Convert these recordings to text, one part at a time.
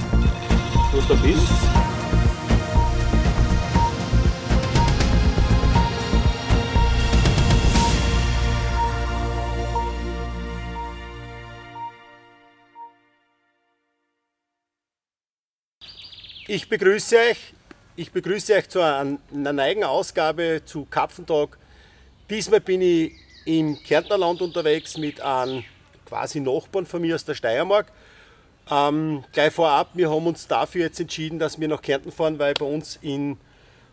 wir, du bist. Ich begrüße euch. Ich begrüße euch zu einer neuen Ausgabe zu Kapfentag. Diesmal bin ich im Kärntnerland unterwegs mit einem quasi Nachbarn von mir aus der Steiermark. Ähm, gleich vorab, wir haben uns dafür jetzt entschieden, dass wir nach Kärnten fahren, weil bei uns in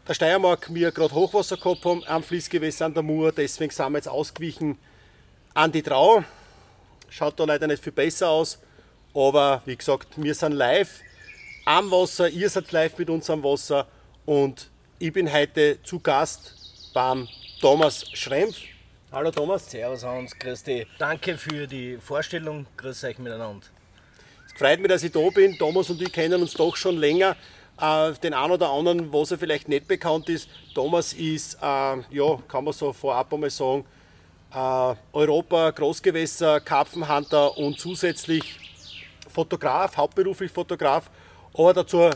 der Steiermark wir gerade Hochwasser gehabt haben am Fließgewässer an der Mur. Deswegen sind wir jetzt ausgewichen an die Trau. Schaut da leider nicht viel besser aus, aber wie gesagt, wir sind live am Wasser, ihr seid live mit uns am Wasser und ich bin heute zu Gast beim Thomas Schrempf. Hallo Thomas. Servus Hans, grüß dich. Danke für die Vorstellung, grüß euch miteinander. Freut mich, dass ich da bin. Thomas und ich kennen uns doch schon länger. Äh, den einen oder anderen, was er vielleicht nicht bekannt ist. Thomas ist, äh, ja, kann man so vorab einmal sagen, äh, Europa, Großgewässer, Karpfenhunter und zusätzlich Fotograf, hauptberuflich Fotograf aber dazu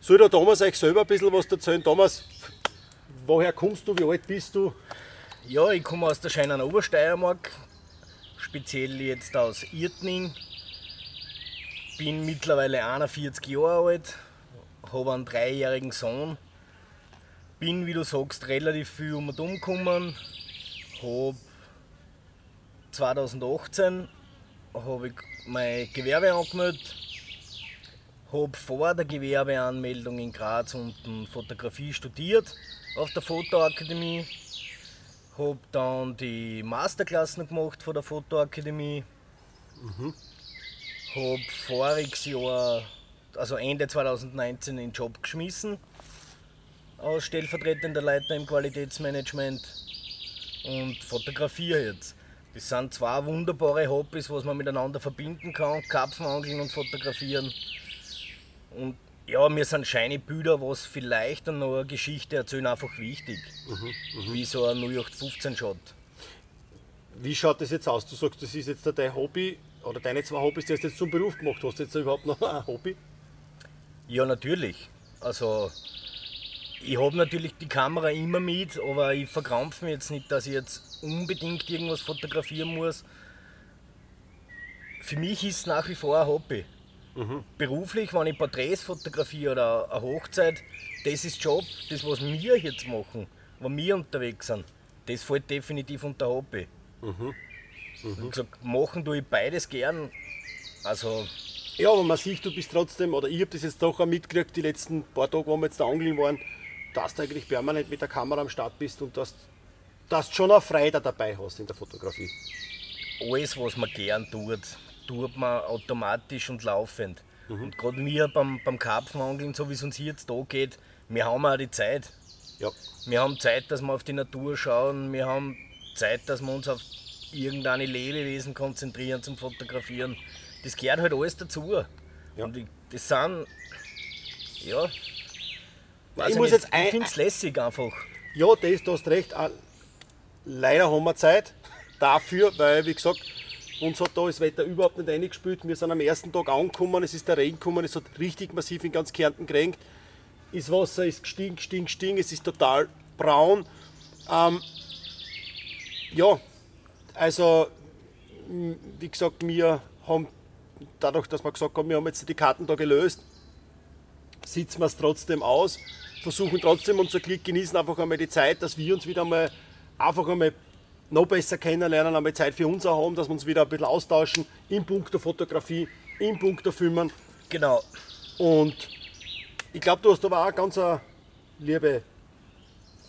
soll der Thomas euch selber ein bisschen was erzählen. Thomas, woher kommst du, wie alt bist du? Ja, ich komme aus der scheinen Obersteiermark, speziell jetzt aus Irtning. Bin mittlerweile 41 Jahre alt, habe einen dreijährigen Sohn. Bin, wie du sagst, relativ viel um und um gekommen. Habe 2018 habe ich mein Gewerbe angemeldet habe vor der Gewerbeanmeldung in Graz unten Fotografie studiert auf der Fotoakademie. Habe dann die Masterklassen gemacht von der Fotoakademie. Mhm. Habe voriges Jahr, also Ende 2019, den Job geschmissen als stellvertretender Leiter im Qualitätsmanagement und fotografiere jetzt. Das sind zwei wunderbare Hobbys, was man miteinander verbinden kann: Karpfenangeln und Fotografieren. Und ja, mir sind scheine Bilder, was vielleicht dann noch eine Geschichte erzählen, einfach wichtig. Mhm, mh. Wie so ein 0815 Shot. Wie schaut das jetzt aus? Du sagst, das ist jetzt dein Hobby oder deine zwei Hobbys, die hast du jetzt zum Beruf gemacht. Hast du jetzt überhaupt noch ein Hobby? Ja, natürlich. Also, ich habe natürlich die Kamera immer mit, aber ich verkrampfe mich jetzt nicht, dass ich jetzt unbedingt irgendwas fotografieren muss. Für mich ist es nach wie vor ein Hobby. Mhm. Beruflich, wenn ich Porträts fotografiere oder eine Hochzeit, das ist Job, das was wir jetzt machen, wo wir unterwegs sind, das fällt definitiv unter Hobby. Mhm. Mhm. Wie gesagt, machen tue ich beides gern. Also ja, aber man sieht, du bist trotzdem, oder ich habe das jetzt doch auch mitgekriegt, die letzten paar Tage, wo wir jetzt da angeln waren, dass du eigentlich permanent mit der Kamera am Start bist und dass, dass du schon eine Freude dabei hast in der Fotografie. Alles, was man gern tut tut man automatisch und laufend. Mhm. Und gerade wir beim, beim Karpfenangeln, so wie es uns jetzt da geht, wir haben auch die Zeit. Ja. Wir haben Zeit, dass wir auf die Natur schauen, wir haben Zeit, dass wir uns auf irgendeine Lebewesen konzentrieren zum Fotografieren. Das gehört halt alles dazu. Ja. Und das sind, ja, ich, ich, ich finde es lässig einfach. Ja, das, du hast recht. Leider haben wir Zeit dafür, weil, wie gesagt, uns hat da das Wetter überhaupt nicht eingespielt. Wir sind am ersten Tag angekommen, es ist der Regen gekommen, es hat richtig massiv in ganz Kärnten geregnet. Das Wasser ist gestiegen, gestiegen, gestiegen, es ist total braun. Ähm, ja, also wie gesagt, wir haben dadurch, dass wir gesagt haben, wir haben jetzt die Karten da gelöst, sitzen wir es trotzdem aus, versuchen trotzdem unser Glück, genießen einfach einmal die Zeit, dass wir uns wieder mal einfach einmal noch besser kennenlernen, einmal Zeit für uns auch haben, dass wir uns wieder ein bisschen austauschen im Punkt der Fotografie, im Punkt der Filmen. Genau. Und ich glaube, du hast aber auch eine ganz eine liebe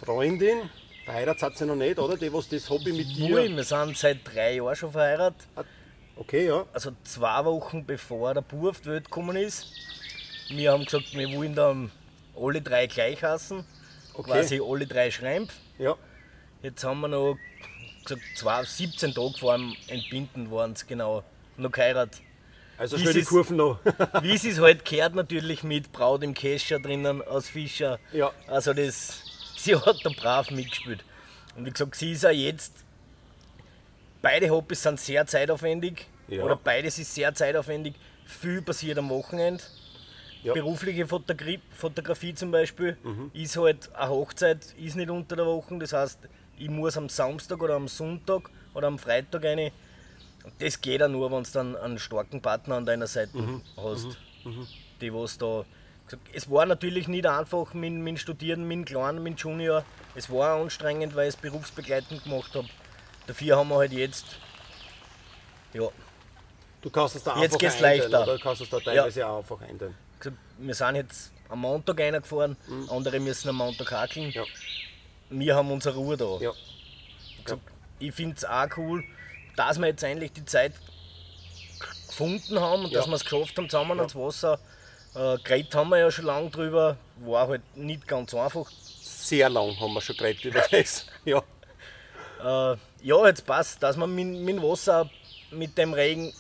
Freundin. Verheiratet hat sie noch nicht, oder? Die, was das Hobby mit dir. Ui, wir sind seit drei Jahren schon verheiratet. Ah, okay, ja. Also zwei Wochen bevor der Bub auf die Welt gekommen ist. Wir haben gesagt, wir wollen dann alle drei gleich hassen. Okay. Quasi alle drei Schrempf. Ja. Jetzt haben wir noch gesagt, zwei, 17 Tage vor dem Entbinden waren es genau, noch geheiratet. Also schön die Kurven noch. wie es ist halt gehört natürlich mit Braut im Kescher drinnen aus Fischer. Ja. Also das, sie hat da brav mitgespielt. Und wie gesagt, sie ist auch jetzt, beide Hobbys sind sehr zeitaufwendig. Ja. Oder beides ist sehr zeitaufwendig. Viel passiert am Wochenende. Ja. Berufliche Fotografie, Fotografie zum Beispiel mhm. ist halt eine Hochzeit, ist nicht unter der Woche. Das heißt, ich muss am Samstag oder am Sonntag oder am Freitag eine. Das geht ja nur, wenn du dann einen starken Partner an deiner Seite mhm. hast. Mhm. mhm. Die was da. Es war natürlich nicht einfach mit, mit Studieren, mit Kleinen, mit Junior. Es war anstrengend, weil ich es berufsbegleitend gemacht habe. Dafür haben wir halt jetzt. Ja. Du kannst es da jetzt einfach leichter. oder kannst es da teilweise ja. auch einfach einteilen. Wir sind jetzt am Montag reingefahren, mhm. andere müssen am Montag hackeln. Ja. Wir haben unsere Ruhe da. Ja. Gesagt, ich finde es auch cool, dass wir jetzt eigentlich die Zeit gefunden haben und ja. dass wir es geschafft haben, zusammen ja. ans Wasser. Äh, geredet haben wir ja schon lange drüber, war halt nicht ganz einfach. Sehr lang haben wir schon geredet über das. ja. Äh, ja, jetzt passt, dass wir mit, mit dem Wasser, mit dem Regen,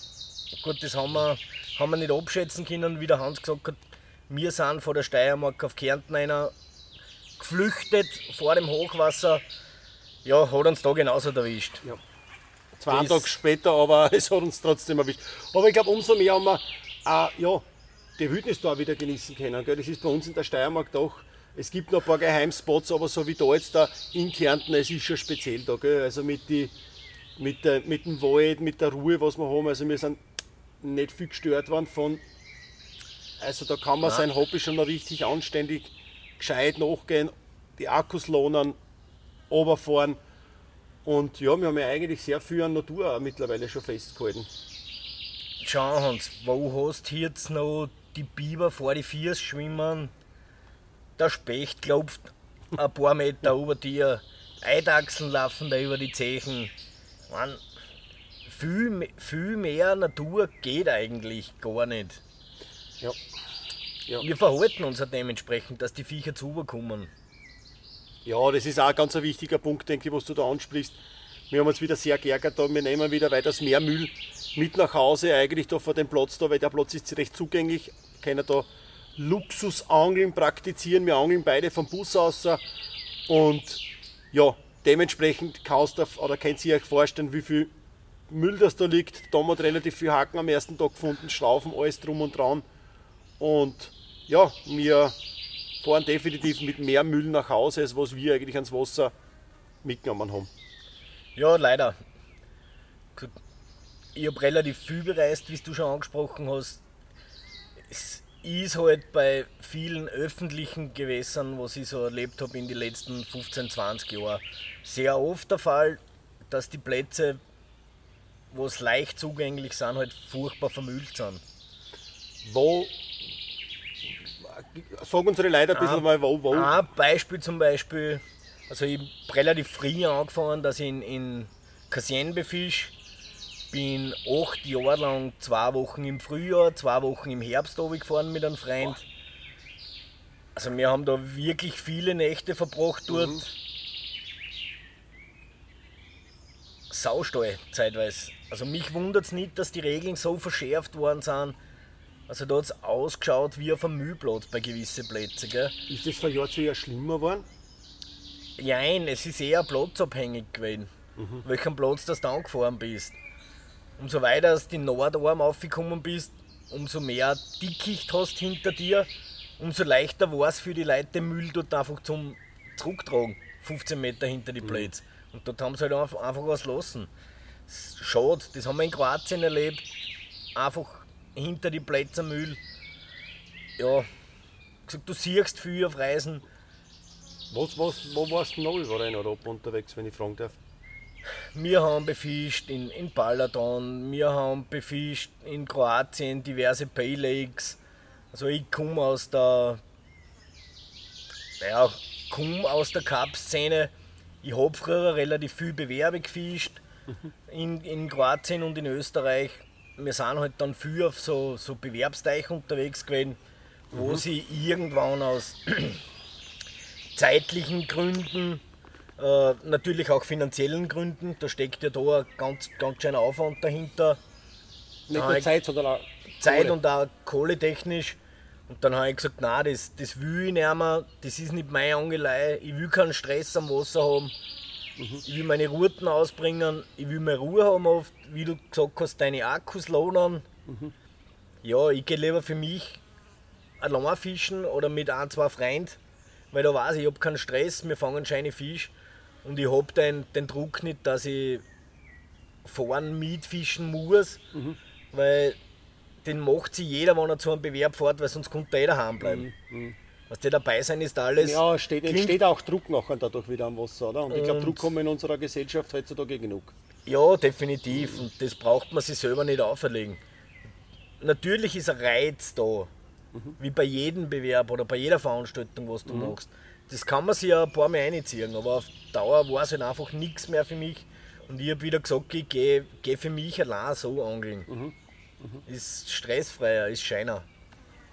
gut, das haben wir, haben wir nicht abschätzen können, wie der Hans gesagt hat. Wir sind von der Steiermark auf Kärnten einer geflüchtet vor dem Hochwasser ja, hat uns da genauso erwischt. Ja. Zwei Tage später, aber es hat uns trotzdem erwischt. Aber ich glaube, umso mehr haben wir äh, ja, die Wildnis da wieder genießen können. Gell? Das ist bei uns in der Steiermark doch. Es gibt noch ein paar Geheimspots, aber so wie da jetzt da in Kärnten, es ist schon speziell da. Gell? Also mit, die, mit, der, mit dem Wald, mit der Ruhe, was wir haben. Also wir sind nicht viel gestört worden von. Also da kann man Nein. sein Hobby schon noch richtig anständig gescheit nachgehen, die Akkus lohnen, runterfahren. Und ja, wir haben ja eigentlich sehr viel an Natur mittlerweile schon festgehalten. Schau Hans, wo hast du jetzt noch die Biber vor die Viers schwimmen? Der Specht klopft ein paar Meter über dir, Eidachsen laufen da über die Zechen. Man, viel, viel mehr Natur geht eigentlich gar nicht. Ja. ja. Wir verhalten uns halt dementsprechend, dass die Viecher zu kommen. Ja, das ist auch ein ganz ein wichtiger Punkt, denke ich, was du da ansprichst. Wir haben uns wieder sehr geärgert da. Wir nehmen wieder weiters mehr Müll mit nach Hause, eigentlich da vor dem Platz da, weil der Platz ist recht zugänglich. Können da Luxusangeln praktizieren. Wir angeln beide vom Bus aus. Und ja, dementsprechend kannst du oder könnt ihr euch vorstellen, wie viel Müll das da liegt. Da haben wir relativ viel Haken am ersten Tag gefunden, Schlaufen, alles drum und dran. Und ja, wir fahren definitiv mit mehr Müll nach Hause, als was wir eigentlich ans Wasser mitgenommen haben. Ja, leider. Ich habe relativ viel bereist, wie du schon angesprochen hast. Es ist halt bei vielen öffentlichen Gewässern, was ich so erlebt habe in den letzten 15, 20 Jahren, sehr oft der Fall, dass die Plätze, wo es leicht zugänglich sind, halt furchtbar vermüllt sind. Wo Sag unsere Leute ein bisschen mal, wo, wo. Ein Beispiel zum Beispiel, also ich habe relativ früh angefangen, dass ich in, in Cassien befische. Bin acht Jahre lang zwei Wochen im Frühjahr, zwei Wochen im Herbst gefahren mit einem Freund. Also wir haben da wirklich viele Nächte verbracht dort. Mhm. Saustall zeitweise. Also mich wundert es nicht, dass die Regeln so verschärft worden sind, also da hat es ausgeschaut wie auf einem Müllplatz bei gewissen Plätzen. Gell? Ist das von Jahr zu Jahr schlimmer geworden? Nein, es ist eher platzabhängig gewesen, mhm. welchen Platz das du angefahren bist. Umso weiter du die Nordarm aufgekommen bist, umso mehr Dickicht hast hinter dir, umso leichter war es für die Leute, den Müll dort einfach zum Zurücktragen, 15 Meter hinter die mhm. Plätze. Und dort haben sie halt einfach was lassen. Schade, das haben wir in Kroatien erlebt. Einfach hinter die Plätze Müll. Ja, gesagt, du siehst viel auf Reisen. Was, was, wo warst du noch überall in Europa unterwegs, wenn ich fragen darf? Wir haben befischt in, in Balaton, wir haben befischt in Kroatien diverse Pay Lakes. Also ich komme aus der ja, komme aus der Cup-Szene. Ich habe früher relativ viel Bewerbe gefischt mhm. in, in Kroatien und in Österreich wir sind halt dann viel auf so, so Bewerbsteich unterwegs gewesen, wo mhm. sie irgendwann aus zeitlichen Gründen, äh, natürlich auch finanziellen Gründen, da steckt ja da ein ganz, ganz schöner Aufwand dahinter. Nicht nur Zeit, sondern auch Zeit Kohle. und auch kohletechnisch. Und dann habe ich gesagt, nein, das, das will ich nicht mehr, das ist nicht meine Angelei, ich will keinen Stress am Wasser haben. Mhm. Ich will meine Routen ausbringen, ich will mehr Ruhe haben oft, wie du gesagt hast, deine Akkus lohnen. Mhm. Ja, ich gehe lieber für mich allein fischen oder mit ein, zwei Freunden, weil da weiß ich, ich habe keinen Stress, wir fangen scheine Fisch und ich habe den, den Druck nicht, dass ich fahren mitfischen muss, mhm. weil den macht sich jeder, wenn er zu einem Bewerb fährt, weil sonst kommt jeder heimbleiben. Mhm. mhm. Was der dabei sein ist alles. Ja, steht, entsteht auch Druck nachher dadurch wieder am Wasser, oder? Und ich glaube, Druck kommen in unserer Gesellschaft heutzutage genug. Ja, definitiv. Und das braucht man sich selber nicht auferlegen. Natürlich ist ein Reiz da, mhm. wie bei jedem Bewerb oder bei jeder Veranstaltung, was du mhm. machst. Das kann man sich ja ein paar Mal einziehen, aber auf Dauer war es halt einfach nichts mehr für mich. Und ich habe wieder gesagt, ich gehe geh für mich allein so angeln. Mhm. Mhm. Ist stressfreier, ist scheiner.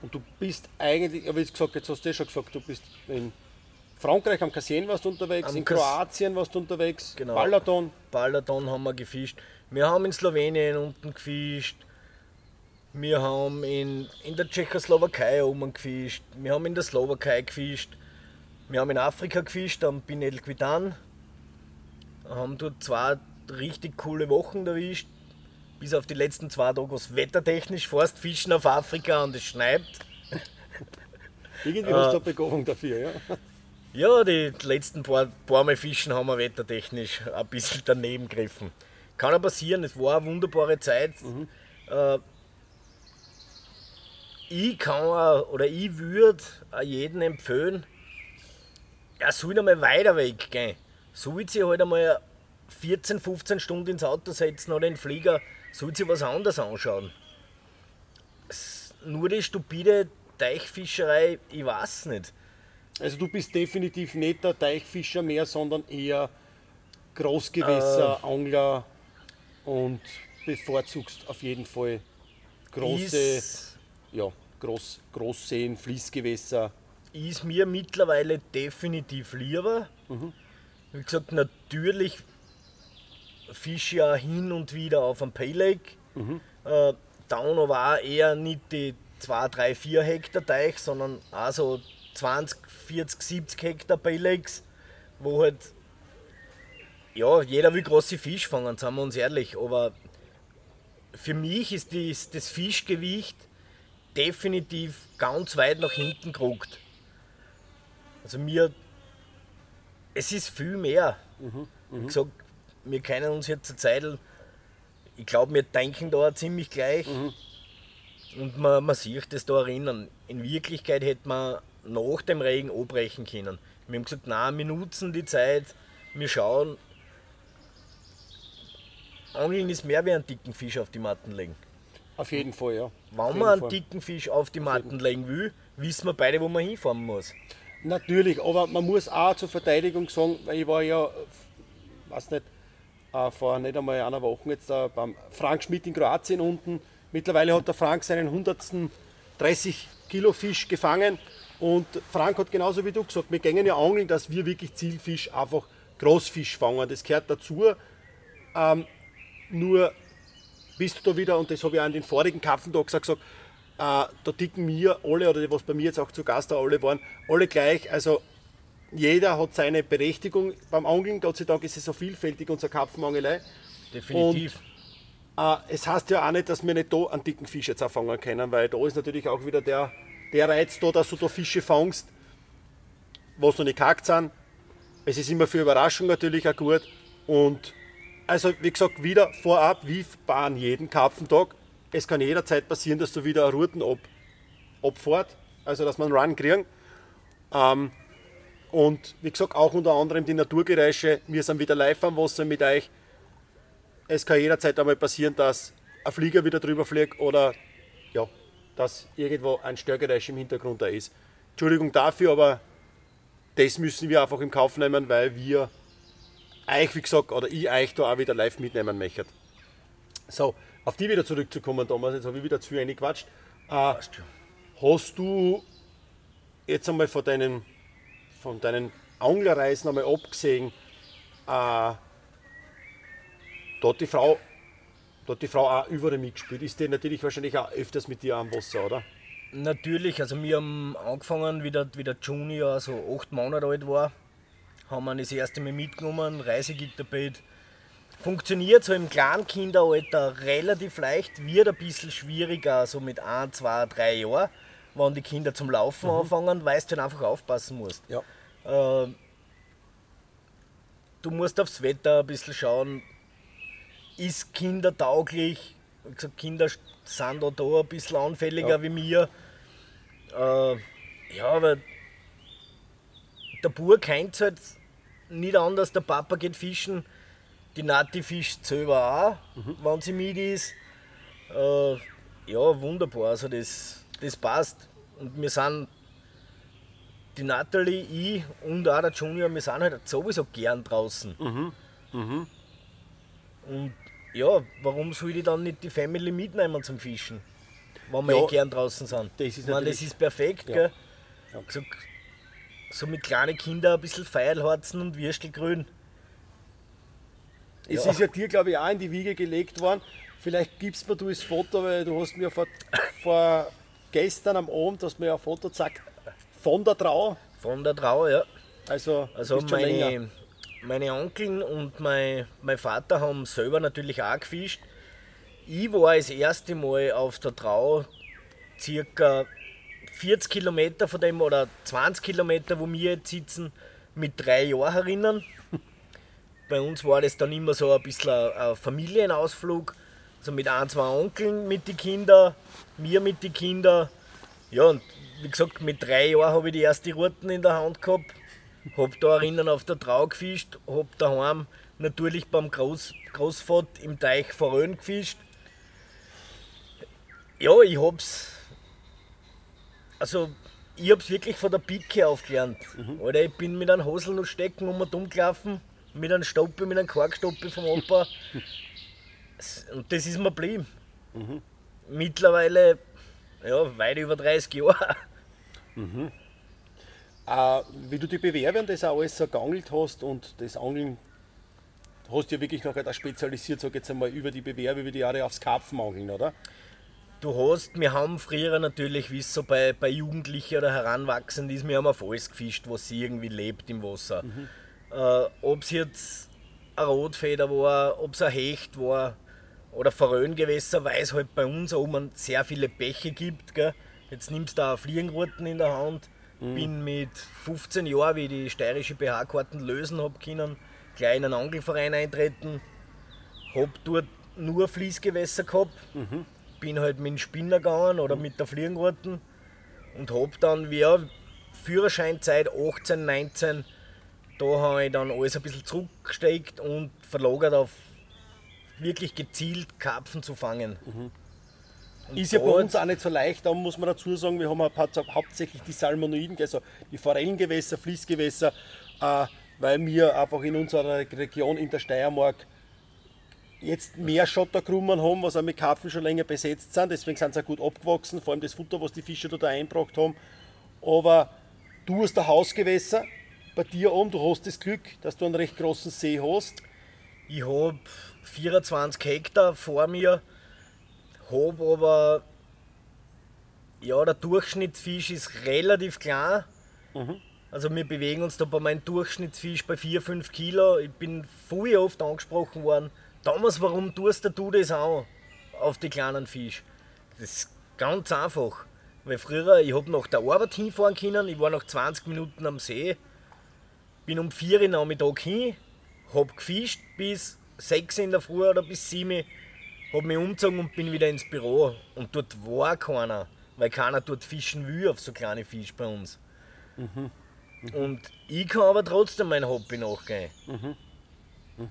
Und du bist eigentlich, aber jetzt gesagt, jetzt hast du ja schon gesagt, du bist in Frankreich am Cassien warst du unterwegs, am in Kroatien warst du unterwegs, genau. Balaton. Balaton haben wir gefischt. Wir haben in Slowenien unten gefischt. Wir haben in, in der Tschechoslowakei oben gefischt. Wir haben in der Slowakei gefischt. Wir haben in Afrika gefischt, am Pinel Quitan. Haben dort zwei richtig coole Wochen erwischt bis auf die letzten zwei Tage, was wettertechnisch fährst, fischen auf Afrika und es schneit. Irgendwie hast du eine Begabung dafür, ja? Ja, die letzten paar, paar Mal Fischen haben wir wettertechnisch ein bisschen daneben gegriffen. Kann ja passieren, es war eine wunderbare Zeit. Mhm. Äh, ich kann oder ich würde jedem empfehlen, er soll einmal weiter weggehen. Soll sich halt einmal 14, 15 Stunden ins Auto setzen oder in den Flieger sollte sich was anderes anschauen. Nur die stupide Teichfischerei, ich weiß nicht. Also du bist definitiv nicht der Teichfischer mehr, sondern eher Großgewässer, äh, Angler und bevorzugst auf jeden Fall große, ja, Groß, Großseen, Fließgewässer. Ist mir mittlerweile definitiv lieber. Mhm. Wie gesagt, natürlich fische ja hin und wieder auf einem Pay Lake. Mhm. Äh, Down war eher nicht die 2, 3, 4 Hektar Teich, sondern also 20, 40, 70 Hektar Pay Lakes, wo halt ja, jeder will große Fisch fangen, sagen wir uns ehrlich, aber für mich ist das, das Fischgewicht definitiv ganz weit nach hinten geruckt. Also mir, es ist viel mehr. Mhm, mh. Wie gesagt, wir kennen uns jetzt eine Zeit, ich glaube, wir denken da ziemlich gleich. Mhm. Und man, man sieht das da erinnern. In Wirklichkeit hätte man nach dem Regen abbrechen können. Wir haben gesagt, nein, wir nutzen die Zeit, wir schauen. Angeln ist mehr wie einen dicken Fisch auf die Matten legen. Auf jeden Fall, ja. Wenn man einen Fall. dicken Fisch auf die Matten legen will, wissen wir beide, wo man hinfahren muss. Natürlich, aber man muss auch zur Verteidigung sagen, weil ich war ja, weiß nicht, äh, vor nicht einmal einer Woche jetzt äh, beim Frank Schmidt in Kroatien unten. Mittlerweile hat der Frank seinen 130 Kilo Fisch gefangen und Frank hat genauso wie du gesagt, wir gehen ja angeln, dass wir wirklich Zielfisch, einfach Großfisch fangen. Das gehört dazu. Ähm, nur bist du da wieder, und das habe ich auch an den vorigen Kapfentag gesagt, da ticken mir alle, oder was bei mir jetzt auch zu Gast da alle waren, alle gleich. Also jeder hat seine Berechtigung beim Angeln. Gott sei Dank ist es so vielfältig, unsere Karpfenangelei. Definitiv. Und, äh, es heißt ja auch nicht, dass wir nicht da einen dicken Fisch jetzt fangen können, weil da ist natürlich auch wieder der, der Reiz da, dass du da Fische fangst, was noch nicht gehackt sind. Es ist immer für Überraschung natürlich auch gut. Und also, wie gesagt, wieder vorab, wie bei jedem Karpfentag. Es kann jederzeit passieren, dass du wieder Routen ab, abfährt, also dass man einen Run kriegen. Ähm, und wie gesagt, auch unter anderem die Naturgeräusche. Wir sind wieder live am Wasser mit euch. Es kann jederzeit einmal passieren, dass ein Flieger wieder drüber fliegt oder ja, dass irgendwo ein Störgeräusch im Hintergrund da ist. Entschuldigung dafür, aber das müssen wir einfach im Kauf nehmen, weil wir euch, wie gesagt, oder ich euch da auch wieder live mitnehmen möchte. So, auf die wieder zurückzukommen, Thomas, jetzt habe ich wieder zu wenig gequatscht. Äh, hast du jetzt einmal von deinen von deinen Anglerreisen einmal abgesehen, äh, da hat die Frau, hat die Frau auch überall mitgespielt. Ist die natürlich wahrscheinlich auch öfters mit dir am Wasser, oder? Natürlich, also wir haben angefangen, wie der, wie der Junior so acht Monate alt war, haben wir das erste Mal mitgenommen, Reisegitterbett. Funktioniert so im Kleinkinderalter relativ leicht, wird ein bisschen schwieriger, so mit 1, 2, 3 Jahren. wenn die Kinder zum Laufen anfangen, weil du dann einfach aufpassen musst. Ja. Äh, du musst aufs Wetter ein bisschen schauen, ist kindertauglich. Wie gesagt, Kinder sind da, da ein bisschen anfälliger Ja. wie mir. Äh, ja, aber der Bub kennt halt nicht anders. Der Papa geht fischen, die Nati fischt selber auch, Mhm. wenn sie mit ist. Äh, ja, wunderbar, also das, das passt. Und wir sind, die Natalie, ich und auch der Junior, wir sind halt sowieso gern draußen. Mhm. Und ja, warum soll ich dann nicht die Family mitnehmen zum Fischen? Wenn wir Ja, eh gern draußen sind. das ist ich meine, das ist perfekt, Ja. gell? Ja. So, so mit kleinen Kindern ein bisschen Feilharzen und Würstelgrün. Es Ja. ist ja dir, glaube ich, auch in die Wiege gelegt worden. Vielleicht gibst mir du das Foto, weil du hast mir vor, vor gestern am Abend hast mir ein Foto gezeigt von der Trau. Von der Trau, ja. Also, Also meine, meine Onkeln und mein, mein Vater haben selber natürlich auch gefischt. Ich war das erste Mal auf der Trau circa 40 Kilometer von dem oder 20 Kilometer, wo wir jetzt sitzen, mit drei Jahren herinnen. Bei uns war das dann immer so ein bisschen ein, Familienausflug. Also mit ein, zwei Onkeln mit den Kindern, mir mit den Kindern. Ja, und wie gesagt, mit drei Jahren habe ich die erste Routen in der Hand gehabt. Hab da herinnen auf der Trau gefischt, hab daheim natürlich beim Groß, Großvater im Teich Forön gefischt. Ja, ich hab's. Also, ich hab's wirklich von der Pike aufgelernt. Alter, ich bin mit einem Hosel noch stecken um und umgelaufen, mit einem Stoppe, mit einem Korkstoppe vom Opa. Und das ist mir geblieben. Mittlerweile, ja, weit über 30 Jahre. Äh, wie du die Bewerber das auch alles so geangelt hast und das Angeln hast du ja wirklich noch da spezialisiert, sag jetzt einmal, über die Bewerber, über die Jahre aufs Karpfenangeln, oder? Du hast, wir haben früher natürlich, wie es so bei, bei Jugendlichen oder Heranwachsenden ist, wir haben auf alles gefischt, was irgendwie lebt im Wasser. Äh, ob es jetzt ein Rotfeder war, ob es ein Hecht war oder Forellengewässer, weil es halt bei uns oben sehr viele Bäche gibt. Gell? Jetzt nimmst du auch Fliegenruten in der Hand. Bin mit 15 Jahren, wie ich die steirische BH-Karten lösen habe können, gleich in einen Angelverein eintreten. Hab dort nur Fließgewässer gehabt bin halt mit dem Spinner gegangen oder mit der Fliegenruten und hab dann, wie ja, Führerscheinzeit 18, 19, da habe ich dann alles ein bisschen zurückgesteckt und verlagert auf wirklich gezielt Karpfen zu fangen. Und Ist ja bei uns auch nicht so leicht, da muss man dazu sagen, wir haben ein paar, hauptsächlich die Salmonoiden, also die Forellengewässer, Fließgewässer, äh, weil wir einfach in unserer Region in der Steiermark jetzt mehr Schotterkrummen haben, was auch mit Karpfen schon länger besetzt sind, deswegen sind sie auch gut abgewachsen, vor allem das Futter, was die Fische da eingebracht haben. Aber du hast ein Hausgewässer bei dir oben, du hast das Glück, dass du einen recht großen See hast. Ich habe 24 Hektar vor mir, habe aber, ja, der Durchschnittsfisch ist relativ klein. Also wir bewegen uns da bei meinem Durchschnittsfisch bei 4-5 Kilo. Ich bin viel oft angesprochen worden, Thomas, warum tust du das auch auf die kleinen Fisch? Das ist ganz einfach. Weil früher, ich habe nach der Arbeit hinfahren können, ich war nach 20 Minuten am See, bin um 4 Uhr Nachmittag hin, hab gefischt bis 6 in der Früh oder bis 7 hab mich umgezogen und bin wieder ins Büro. Und dort war keiner, weil keiner dort fischen will auf so kleine Fisch bei uns. Und ich kann aber trotzdem mein Hobby nachgehen.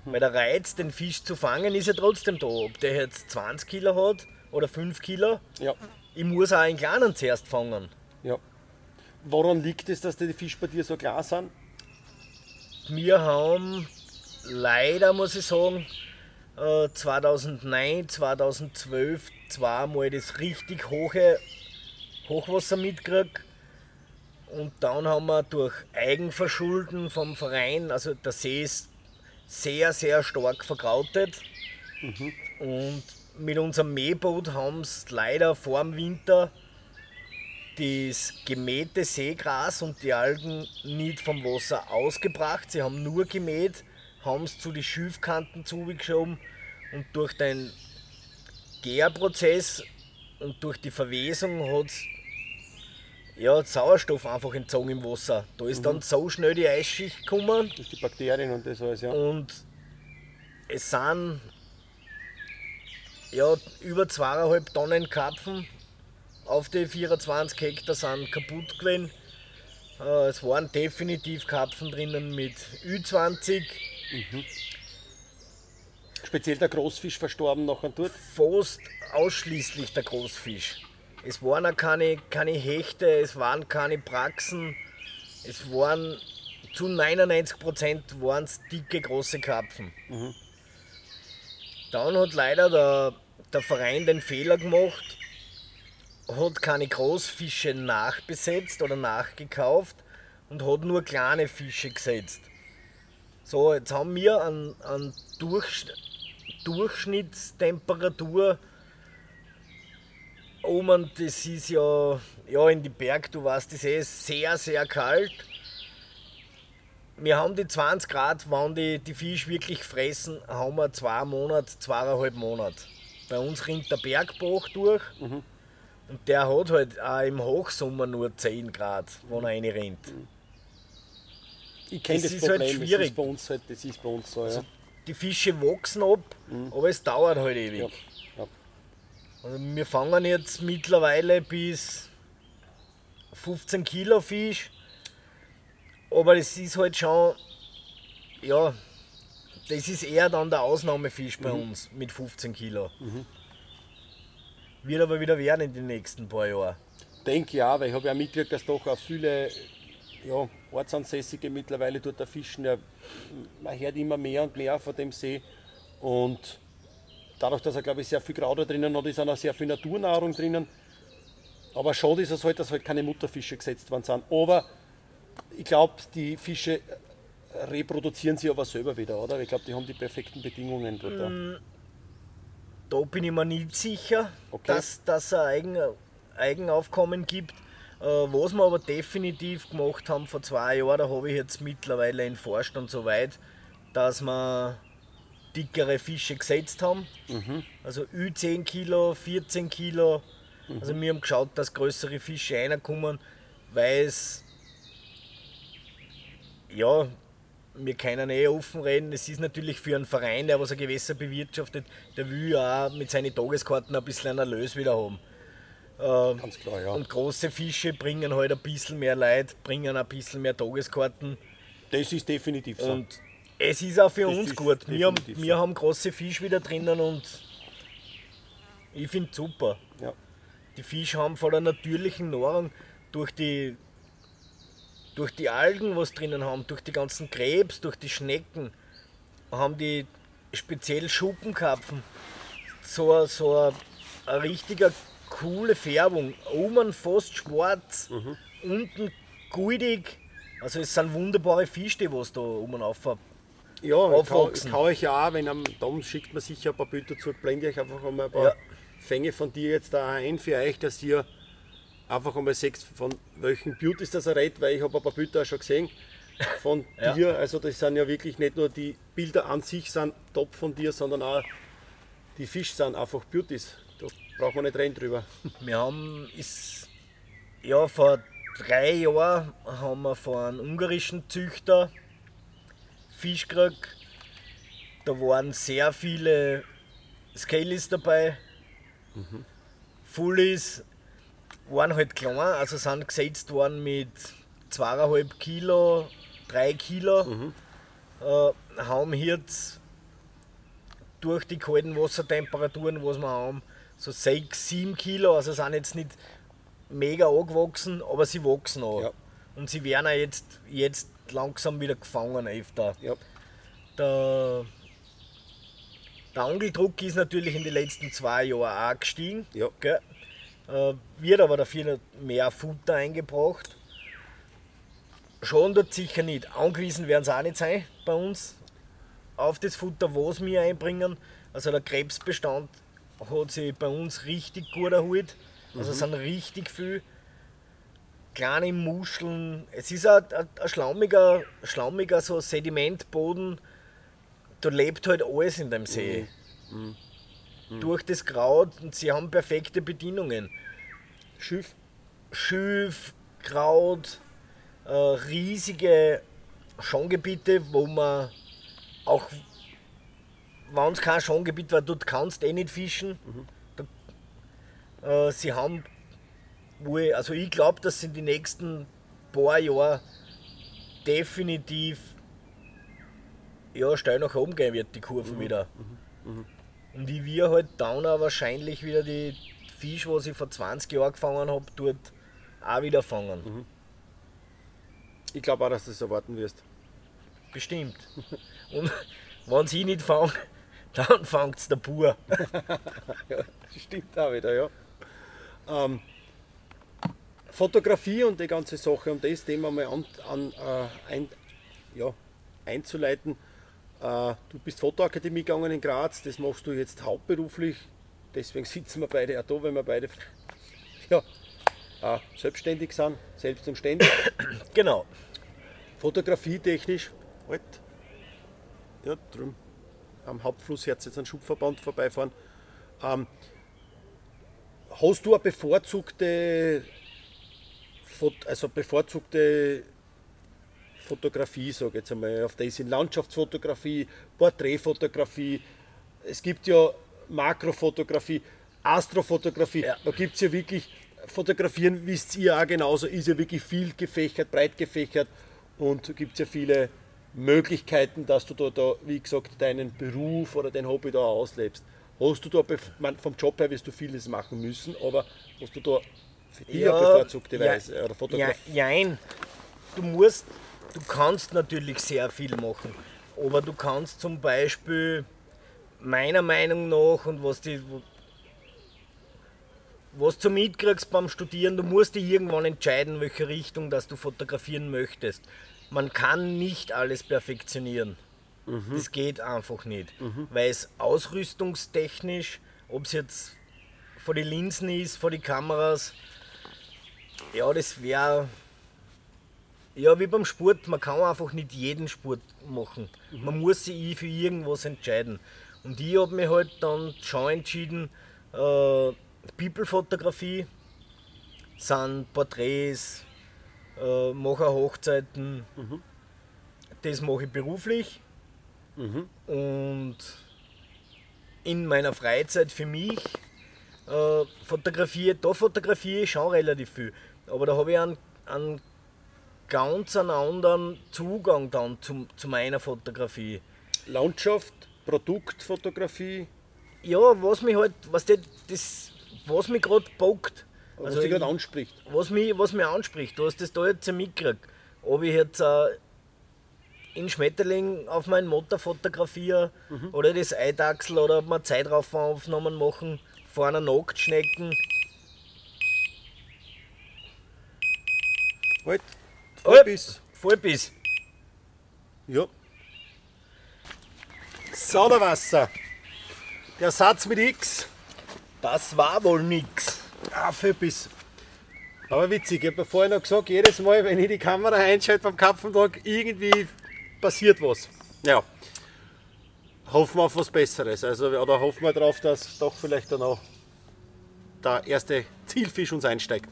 Weil der Reiz, den Fisch zu fangen, ist ja trotzdem da. Ob der jetzt 20 Kilo hat oder 5 Kilo, Ja, ich muss auch einen kleinen zuerst fangen. ja. Woran liegt es, dass die Fische bei dir so klar sind? Wir haben leider, muss ich sagen, äh, 2009, 2012 zweimal das richtig hohe Hochwasser mitgekriegt. Und dann haben wir durch Eigenverschulden vom Verein, also der See ist sehr, sehr stark verkrautet. Und mit unserem Mähboot haben es leider vor dem Winter das gemähte Seegras und die Algen nicht vom Wasser ausgebracht. Sie haben nur gemäht, haben es zu den Schilfkanten zugeschoben und durch den Gärprozess und durch die Verwesung hat es ja, Sauerstoff einfach entzogen im Wasser. Da ist dann so schnell die Eisschicht gekommen Durch die Bakterien und das alles, ja. und es sind ja, über zweieinhalb Tonnen Karpfen auf die 24 Hektar sind kaputt gewesen. Äh, Es waren definitiv Karpfen drinnen mit Ü20, Speziell der Großfisch verstorben nachher dort. fast ausschließlich der Großfisch. Es waren auch keine, keine Hechte, es waren keine Praxen, es waren zu 99% waren es dicke, große Karpfen. Dann hat leider der, der Verein den Fehler gemacht, hat keine Großfische nachbesetzt oder nachgekauft und hat nur kleine Fische gesetzt. So, jetzt haben wir an, an Durchsch Durchschnittstemperatur oben, das ist ja, ja in die Berg, du weißt, das ist sehr, sehr kalt. Wir haben die 20 Grad, wenn die, die Fisch wirklich fressen, haben wir zwei Monate, zweieinhalb Monate. Bei uns rinnt der Bergbach durch und der hat halt auch im Hochsommer nur 10 Grad, wenn er reinrennt. Ich kenne Das das, ist halt Problem, das schwierig. ist bei uns halt, das ist bei uns so, ja. Die Fische wachsen ab, aber es dauert halt ewig. ja. ja. Also wir fangen jetzt mittlerweile bis 15 Kilo Fisch. Aber das ist halt schon, ja, das ist eher dann der Ausnahmefisch bei uns mit 15 Kilo. Wird aber wieder werden in den nächsten paar Jahren. Denke ja, weil ich habe ja mitgekriegt, dass doch auch viele ja, Ortsansässige mittlerweile dort da fischen. Ja, man hört immer mehr und mehr von dem See. Und dadurch, dass er, glaube ich, sehr viel Grauder drinnen hat, ist auch noch sehr viel Naturnahrung drinnen. Aber schade ist es halt, dass halt keine Mutterfische gesetzt worden sind. Aber ich glaube, die Fische reproduzieren sich aber selber wieder, oder? Ich glaube, die haben die perfekten Bedingungen dort. da. Da bin ich mir nicht sicher, Okay. dass dass es ein Eigen, Eigenaufkommen gibt. Äh, was wir aber definitiv gemacht haben vor zwei Jahren, da habe ich jetzt mittlerweile entforscht und so weit, dass wir dickere Fische gesetzt haben. Also Ü10 Kilo, 14 Kilo. Also wir haben geschaut, dass größere Fische reinkommen, weil es ja, wir können eh offen reden. Es ist natürlich für einen Verein, der was ein Gewässer bewirtschaftet, der will ja mit seinen Tageskarten ein bisschen einen Erlös wieder haben. Ähm, Ganz klar, ja. Und große Fische bringen halt ein bisschen mehr Leid, bringen ein bisschen mehr Tageskarten. Das ist definitiv so. Und es ist auch für Das uns gut. Wir haben, wir so. haben große Fische wieder drinnen und ich finde es super. ja. Die Fische haben von der natürlichen Nahrung durch die, durch die Algen, was drinnen haben, durch die ganzen Krebs, durch die Schnecken, haben die speziell Schuppenkarpfen so, so eine richtige coole Färbung. Oben fast schwarz, unten guldig. Also es sind wunderbare Fische, die was da oben auf. Ja, ich kann, aufwachsen. ich kann euch ja auch, wenn am Dom schickt man sicher ein paar Bilder zu, blende ich einfach einmal ein paar Ja. Fänge von dir jetzt da ein für euch, dass ihr einfach einmal seht, von welchen Beauties das er redet, weil ich habe ein paar Bilder auch schon gesehen von Ja. dir. Also das sind ja wirklich nicht nur die Bilder an sich sind top von dir, sondern auch die Fische sind einfach Beauties. Da braucht man nicht reden drüber. Wir haben, ist, ja, vor drei Jahren haben wir von einem ungarischen Züchter Fisch gekriegt. Da waren sehr viele Scalies dabei, Fullies, waren halt klein, also sind gesetzt worden mit zweieinhalb Kilo, drei Kilo. Äh, haben jetzt durch die kalten Wassertemperaturen, was wir haben, so 6, 7 Kilo. Also sind jetzt nicht mega angewachsen, aber sie wachsen an. Ja. Und sie werden auch jetzt, jetzt langsam wieder gefangen öfter. Ja. Der, der Angeldruck ist natürlich in den letzten zwei Jahren auch gestiegen. Ja. Gell? Äh, wird aber dafür mehr Futter eingebracht. Schon dort sicher nicht. Angewiesen werden sie auch nicht sein bei uns auf das Futter, was wir einbringen. Also der Krebsbestand hat sich bei uns richtig gut erholt. Also es sind richtig viel kleine Muscheln. Es ist ein, ein, ein schlaumiger, schlaumiger so Sedimentboden. Da lebt halt alles in dem See. Durch das Kraut und sie haben perfekte Bedingungen. Schiff. Schilf, Kraut, äh, riesige Schongebiete, wo man auch, wenn es kein Schongebiet war, dort kannst du eh nicht fischen. Da, äh, sie haben, wohl, also ich glaube, dass in den nächsten paar Jahren definitiv ja, steil nach oben gehen wird, die Kurve wieder. Und ich wir halt dann auch wahrscheinlich wieder die Fisch, was ich vor 20 Jahren gefangen habe, dort auch wieder fangen. Ich glaube auch, dass du das erwarten wirst. Bestimmt. Und wenn sie nicht fangen, dann fängt es der Bur. Das stimmt auch wieder, ja. Ähm, Fotografie und die ganze Sache, um das Thema mal an, an, äh, ein, ja, einzuleiten. Äh, du bist Fotoakademie gegangen in Graz, das machst du jetzt hauptberuflich. Deswegen sitzen wir beide auch da, weil wir beide ja, äh, selbstständig sind, selbst und ständig. Genau. Fotografietechnisch, halt, ja, drüben am Hauptfluss jetzt jetzt ein Schubverband vorbeifahren. Ähm, hast du eine bevorzugte, also bevorzugte Fotografie, sage ich jetzt einmal, auf der ist in Landschaftsfotografie, Porträtfotografie, es gibt ja Makrofotografie, Astrofotografie, Ja. da gibt es ja wirklich, fotografieren wisst ihr auch genauso, ist ja wirklich viel gefächert, breit gefächert und gibt es ja viele Möglichkeiten, dass du da, da, wie gesagt, deinen Beruf oder dein Hobby da auslebst. Hast du da, man, vom Job her wirst du vieles machen müssen, aber hast du da für dich eine bevorzugte Weise oder ja, Fotografie? jein. Du musst, du kannst natürlich sehr viel machen, aber du kannst zum Beispiel meiner Meinung nach und was die was du mitkriegst beim Studieren, du musst dich irgendwann entscheiden, welche Richtung dass du fotografieren möchtest. Man kann nicht alles perfektionieren. Das geht einfach nicht. Weil es ausrüstungstechnisch, ob es jetzt vor die Linsen ist, vor die Kameras, ja, das wäre. Ja, wie beim Sport, man kann einfach nicht jeden Sport machen. Man muss sich für irgendwas entscheiden. Und ich habe mich halt dann schon entschieden, äh, People-Fotografie sind Porträts, äh, mache Hochzeiten. Das mache ich beruflich. Und in meiner Freizeit für mich äh, fotografiere, da fotografiere ich schon relativ viel. Aber da habe ich einen, einen ganz einen anderen Zugang dann zum, zu meiner Fotografie. Landschaft, Produktfotografie, Ja, was mich halt, was das, das was mich gerade bockt. was Also dich gerade ich- anspricht. was mich, was mich anspricht, du hast das da jetzt mitgekriegt. Ob ich jetzt äh, in Schmetterling auf meinen Motor fotografiere oder das Eidachsel oder ob wir Zeitraufnahmen machen vor einer Nacktschnecken. Halt. Vollbiss. Vollbiss. Ja. Sauderwasser. Der Satz mit X. Das war wohl nix. Ah, Vollbiss. Aber witzig, ich habe ja vorher noch gesagt, jedes Mal, wenn ich die Kamera einschalte beim Kapfentag, irgendwie passiert was. Ja. Hoffen wir auf was Besseres. Also, oder hoffen wir darauf, dass doch vielleicht dann auch der erste Zielfisch uns einsteigt.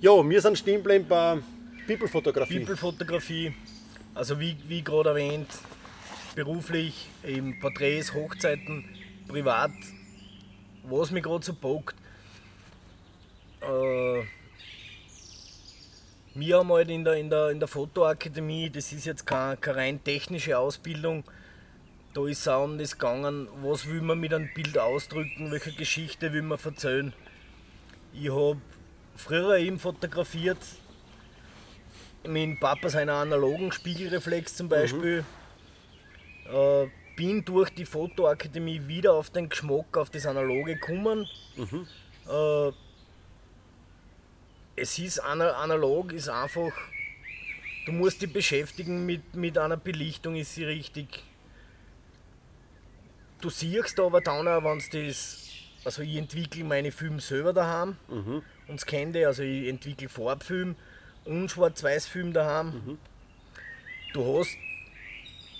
Ja, wir sind stehen geblieben bei People-Fotografie. People-Fotografie, also wie, wie gerade erwähnt, beruflich, eben Porträts, Hochzeiten, privat, was mich gerade so bockt. Äh, wir haben halt in der, in, der, in der Fotoakademie, das ist jetzt keine, keine rein technische Ausbildung, da ist es auch um das gegangen, was will man mit einem Bild ausdrücken, welche Geschichte will man erzählen. Ich habe früher eben fotografiert, mit Papa seiner analogen Spiegelreflex zum Beispiel. Äh, bin durch die Fotoakademie wieder auf den Geschmack auf das Analoge gekommen. Äh, es ist ana- analog, ist einfach, du musst dich beschäftigen mit, mit einer Belichtung, ist sie richtig. Du siehst aber dann auch, wenn das, also ich entwickle meine Filme selber daheim und scanne die, also ich entwickle Farbfilm und Schwarz-Weiß-Film daheim. Du hast,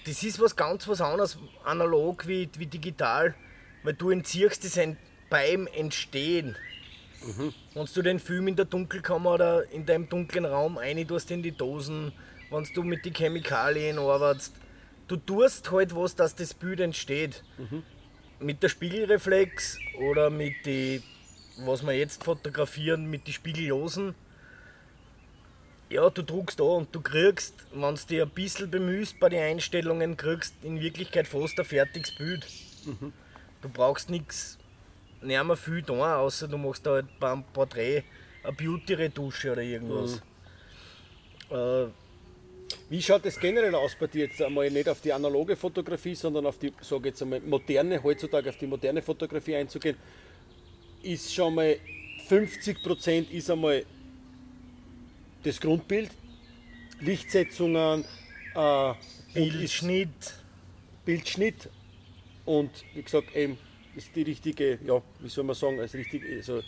das ist was ganz was anderes analog wie, wie digital, weil du entziehst das ein, beim Entstehen. Wenn du den Film in der Dunkelkammer oder in deinem dunklen Raum rein tust in die Dosen, wenn du mit den Chemikalien arbeitest, du tust halt was, dass das Bild entsteht. Mit der Spiegelreflex oder mit die, was wir jetzt fotografieren, mit den Spiegellosen. Ja, du druckst da und du kriegst, wenn du dich ein bisschen bemühst bei den Einstellungen, kriegst in Wirklichkeit fast ein fertiges Bild. Du brauchst nichts nicht mehr viel da, außer du machst da halt beim Porträt eine Beauty-Retusche oder irgendwas. Äh, Wie schaut das generell aus bei dir jetzt einmal nicht auf die analoge Fotografie, sondern auf die, sage jetzt einmal, moderne, heutzutage auf die moderne Fotografie einzugehen? Ist schon mal 50% ist einmal das Grundbild, Lichtsetzungen, äh, Bildschnitt, Bildschnitt. Und wie gesagt eben ist die richtige, ja, wie soll man sagen, als richtig, also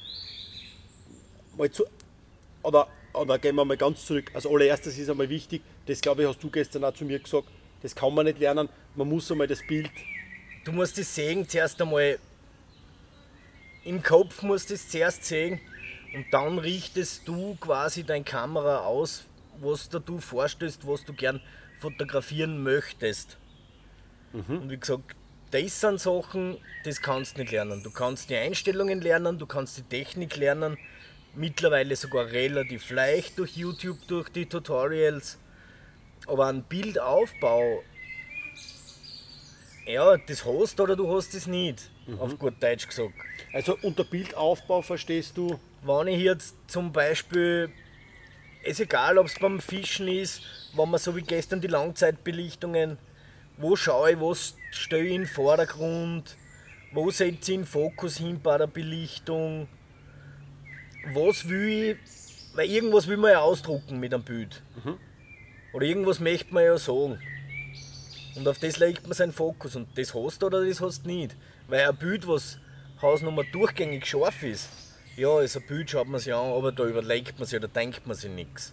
mal zu, oder, oder gehen wir mal ganz zurück. Als allererstes ist einmal wichtig, das glaube ich hast du gestern auch zu mir gesagt, das kann man nicht lernen, man muss einmal das Bild, du musst das sehen zuerst einmal. Im Kopf musst du es zuerst sehen und dann richtest du quasi deine Kamera aus, was da du vorstellst, was du gern fotografieren möchtest. Und wie gesagt, das sind Sachen, das kannst du nicht lernen. Du kannst die Einstellungen lernen, du kannst die Technik lernen, mittlerweile sogar relativ leicht durch YouTube, durch die Tutorials. Aber ein Bildaufbau, ja, das hast du oder du hast es nicht, auf gut Deutsch gesagt. also unter Bildaufbau verstehst du, Wenn ich jetzt zum Beispiel, ist egal ob es beim Fischen ist, wenn man so wie gestern die Langzeitbelichtungen, wo schaue ich, was stelle ich in den Vordergrund, wo setze ich den Fokus hin bei der Belichtung, was will ich, weil irgendwas will man ja ausdrucken mit einem Bild. Oder irgendwas möchte man ja sagen. Und auf das legt man seinen Fokus und das hast du oder das hast du nicht. Weil ein Bild, was Hausnummer durchgängig scharf ist, ja, ist ein Bild, schaut man sich an, aber da überlegt man sich oder denkt man sich nichts.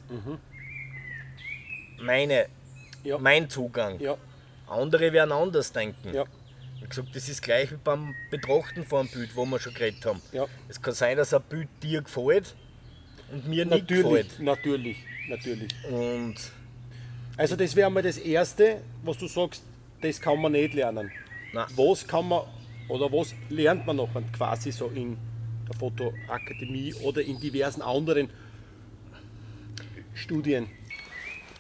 Meine, Ja. Mein Zugang. ja, Andere werden anders denken. ja, Wie gesagt, das ist gleich wie beim Betrachten von einem Bild, wo wir schon geredet haben. ja, Es kann sein, dass ein Bild dir gefällt und mir nicht natürlich, gefällt. natürlich, natürlich. Und Also das wäre mal das Erste, was du sagst, das kann man nicht lernen. Nein. Was kann man oder was lernt man noch quasi so in der Fotoakademie oder in diversen anderen Studien?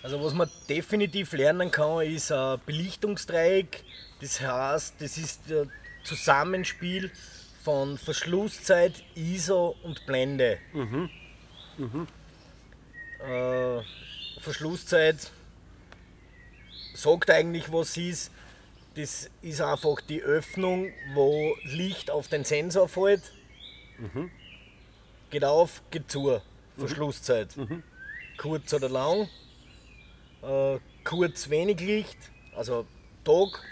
Also was man definitiv lernen kann, ist ein Belichtungsdreieck. Das heißt, das ist das Zusammenspiel von Verschlusszeit, ISO und Blende. Äh, Verschlusszeit sagt eigentlich, was ist. Das ist einfach die Öffnung, wo Licht auf den Sensor fällt. Geht auf, geht zu. Verschlusszeit. Kurz oder lang äh, kurz wenig Licht, also Tag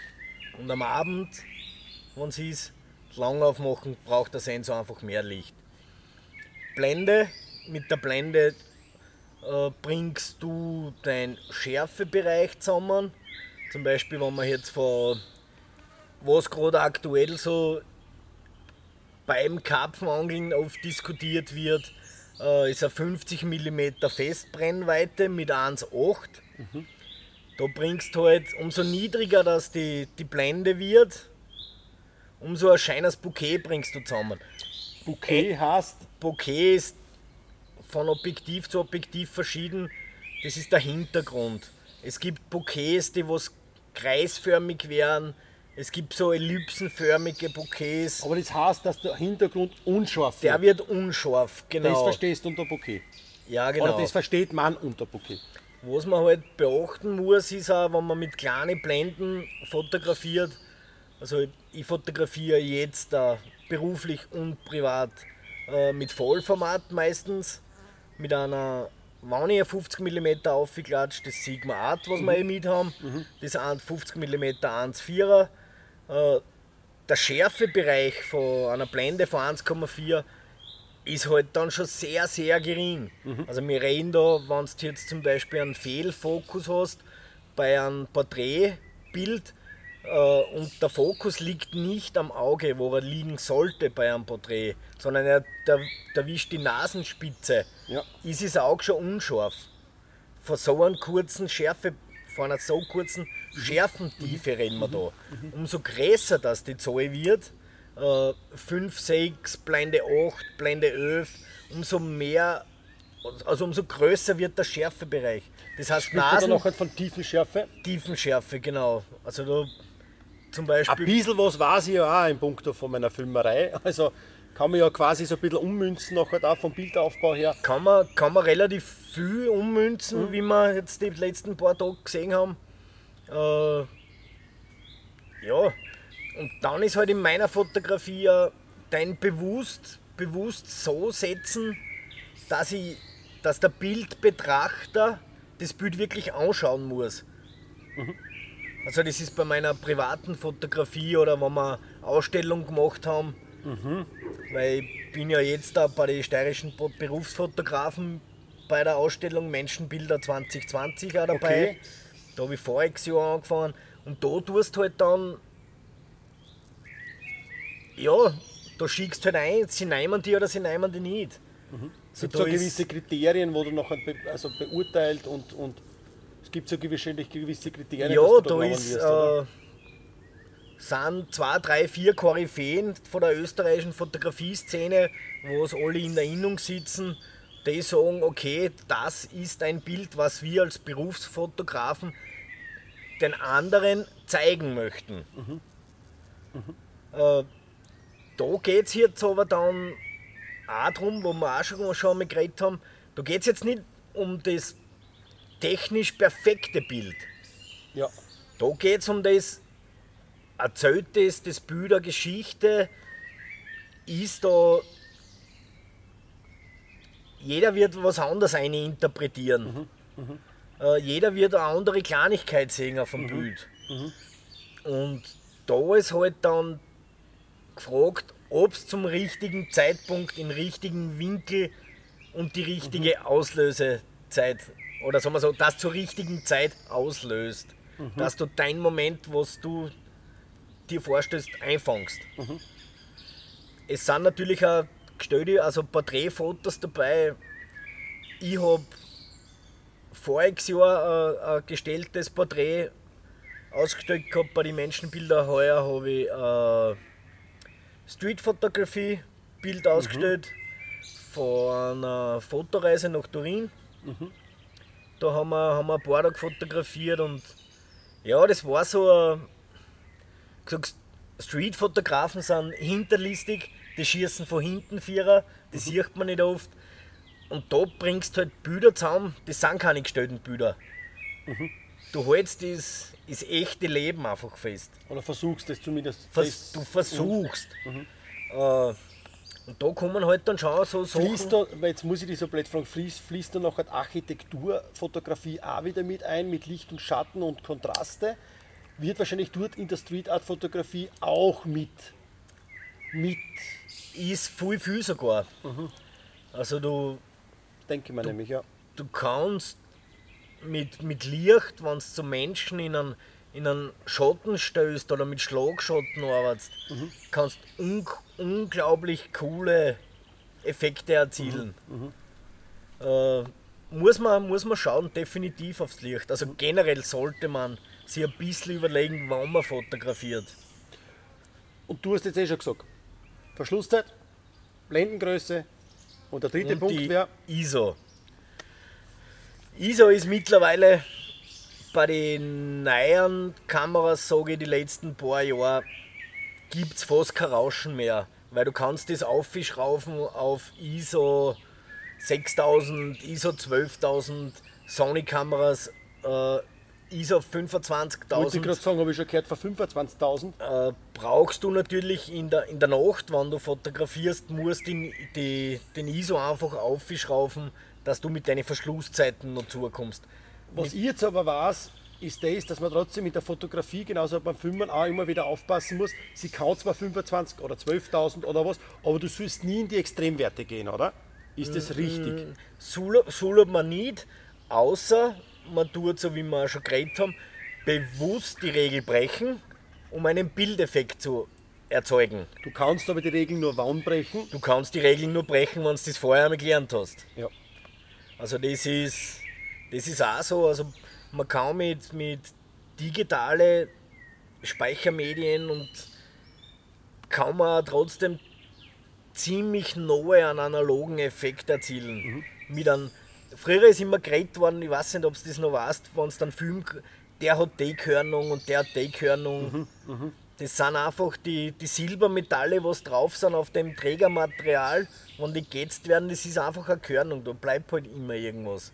und am Abend, wenn es ist, lang aufmachen, braucht der Sensor einfach mehr Licht. Blende, mit der Blende äh, bringst du deinen Schärfebereich zusammen. Zum Beispiel, wenn man jetzt von was gerade aktuell so beim Karpfenangeln oft diskutiert wird, äh, ist eine 50 mm Festbrennweite mit 1,8. Da bringst du halt, umso niedriger dass die, die Blende wird, umso ein scheines Bouquet bringst du zusammen. Bouquet heißt, Bouquet ist von Objektiv zu Objektiv verschieden. Das ist der Hintergrund. Es gibt Bouquets, die was kreisförmig wären. Es gibt so ellipsenförmige Bouquets. aber das heißt, dass der Hintergrund unscharf Der wird. wird unscharf, Das genau. verstehst du unter Bouquet. Ja, Oder genau. das versteht man unter Bouquet. Was man halt beachten muss, ist auch, wenn man mit kleinen Blenden fotografiert. Also ich fotografiere jetzt äh, beruflich und privat äh, mit Vollformat meistens. Mit einer, ein 50 mm aufgeklatscht, das Sigma Art, was wir eh mit haben, das ein 50 mm 1,4er. Äh, der Schärfebereich von einer Blende von 1,4 ist halt dann schon sehr, sehr gering. Also wir reden da, wenn du jetzt zum Beispiel einen Fehlfokus hast bei einem Porträtbild, Äh, und der Fokus liegt nicht am Auge, wo er liegen sollte bei einem Porträt, sondern er der, der wischt die Nasenspitze. Ja. Ist das Auge schon unscharf. Von so einer kurzen Schärfe, von einer so kurzen Schärfentiefe reden wir da. Umso größer das die Zahl wird, 5, 6, Blende 8, Blende 11, umso mehr, also umso größer wird der Schärfebereich. Das heißt Spricht Nasen, noch halt von Tiefenschärfe? Tiefenschärfe, genau. Also da zum Ein Beispiel bisschen was weiß ich ja auch in puncto von meiner Filmerei. Also kann man ja quasi so ein bisschen ummünzen, nachher da vom Bildaufbau her. kann man, kann man relativ viel ummünzen, wie wir jetzt die letzten paar Tage gesehen haben. Äh, ja, und dann ist halt in meiner Fotografie ja dein bewusst, bewusst so setzen, dass, ich, dass der Bildbetrachter das Bild wirklich anschauen muss. Also das ist bei meiner privaten Fotografie oder wenn wir Ausstellung gemacht haben, weil ich bin ja jetzt da bei den steirischen Berufsfotografen bei der Ausstellung Menschenbilder 2020 auch dabei. Okay. Da habe ich voriges Jahr angefangen. Und da tust du halt dann, ja, da schickst du halt ein, sie nehmen die oder sie nehmen die nicht. Es gibt da so gewisse Kriterien, wo du nachher be also beurteilt und, und es gibt so wahrscheinlich gewisse Kriterien, Ja, da genommen ist, wirst, äh, sind zwei, drei, vier Koryphäen von der österreichischen Fotografie-Szene, wo es alle in Erinnerung sitzen, die sagen, okay, das ist ein Bild, was wir als Berufsfotografen den anderen zeigen möchten. Äh, da geht es jetzt aber dann auch darum, wo wir auch schon, schon mal geredet haben, da geht es jetzt nicht um das technisch perfekte Bild. Ja. Da geht es um das, erzählt das, das Bild eine Geschichte, ist da. Jeder wird was anderes eine interpretieren. Äh, jeder wird eine andere Kleinigkeit sehen auf dem Bild. Und da ist halt dann gefragt, ob es zum richtigen Zeitpunkt, im richtigen Winkel und die richtige Auslösezeit, oder sagen wir so, das zur richtigen Zeit auslöst. Dass du dein Moment, was du dir vorstellst, einfangst. Es sind natürlich auch gestellte, also Porträtfotos dabei. Ich habe voriges Jahr ein, ein gestelltes Porträt ausgestellt gehabt bei den Menschenbilder. Heuer habe ich äh, Street-Fotografie Bild ausgestellt von einer Fotoreise nach Turin. Da haben wir, haben wir ein paar Tage fotografiert und ja, das war so gesagt, Street-Fotografen sind hinterlistig, die schießen von hinten Vierer, das sieht man nicht oft. Und da bringst du halt Bilder zusammen, das sind keine gestellten Bilder. Du hältst das, das echte Leben einfach fest. Oder versuchst es zumindest. Vers du versuchst. Äh, und da kommen halt dann schon so Sachen. Fließt da, jetzt muss ich dich so blöd fragen, fließt, fließt da noch halt Architekturfotografie auch wieder mit ein, mit Licht und Schatten und Kontraste? Wird wahrscheinlich dort in der Street Art Fotografie auch mit, mit ist viel, viel sogar. Also du, denke ich mir nämlich, ja. du kannst mit, mit Licht, wenn du zu Menschen in einen, in einen Schatten stößt oder mit Schlagschatten arbeitest, kannst un unglaublich coole Effekte erzielen. Äh, muss, man, muss man schauen, definitiv aufs Licht. Also generell sollte man sich ein bisschen überlegen, wann man fotografiert. Und du hast jetzt eh schon gesagt, Verschlusszeit, Blendengröße und der dritte Und Punkt wäre, ISO. ISO ist mittlerweile bei den neuen Kameras, sage ich, die letzten paar Jahre, gibt es fast kein Rauschen mehr. Weil du kannst das aufschrauben auf ISO 6000, ISO 12000, Sony-Kameras, äh, ISO wollte ich 25000 gerade sagen, habe ich schon gehört, für 25.000. äh, brauchst du natürlich in der, in der Nacht, wenn du fotografierst, musst den, die, den ISO einfach aufschrauben, dass du mit deinen Verschlusszeiten noch zukommst. Was ich jetzt aber weiß, ist das, dass man trotzdem mit der Fotografie, genauso beim Filmen, auch immer wieder aufpassen muss. Sie kann zwar 25 oder 12.000 oder was, aber du sollst nie in die Extremwerte gehen, oder? Ist das richtig? Soll, soll man nicht, außer man tut, so wie wir auch schon geredet haben, bewusst die Regel brechen um einen Bildeffekt zu erzeugen. Du kannst aber die Regeln nur wann brechen? Du kannst die Regeln nur brechen, wenn du das vorher einmal gelernt hast. Ja. Also das ist, das ist auch so. Also man kann mit, mit digitale Speichermedien und kann man trotzdem ziemlich nahe an analogen Effekt erzielen. Mhm. Mit einem, früher ist immer geredet worden, ich weiß nicht, ob du das noch weißt, wenn es dann Film, der hat die Körnung und der hat die Körnung. Mhm, Das sind einfach die, die Silbermetalle, was drauf sind auf dem Trägermaterial. Wenn die geätzt werden, das ist einfach eine Körnung, da bleibt halt immer irgendwas.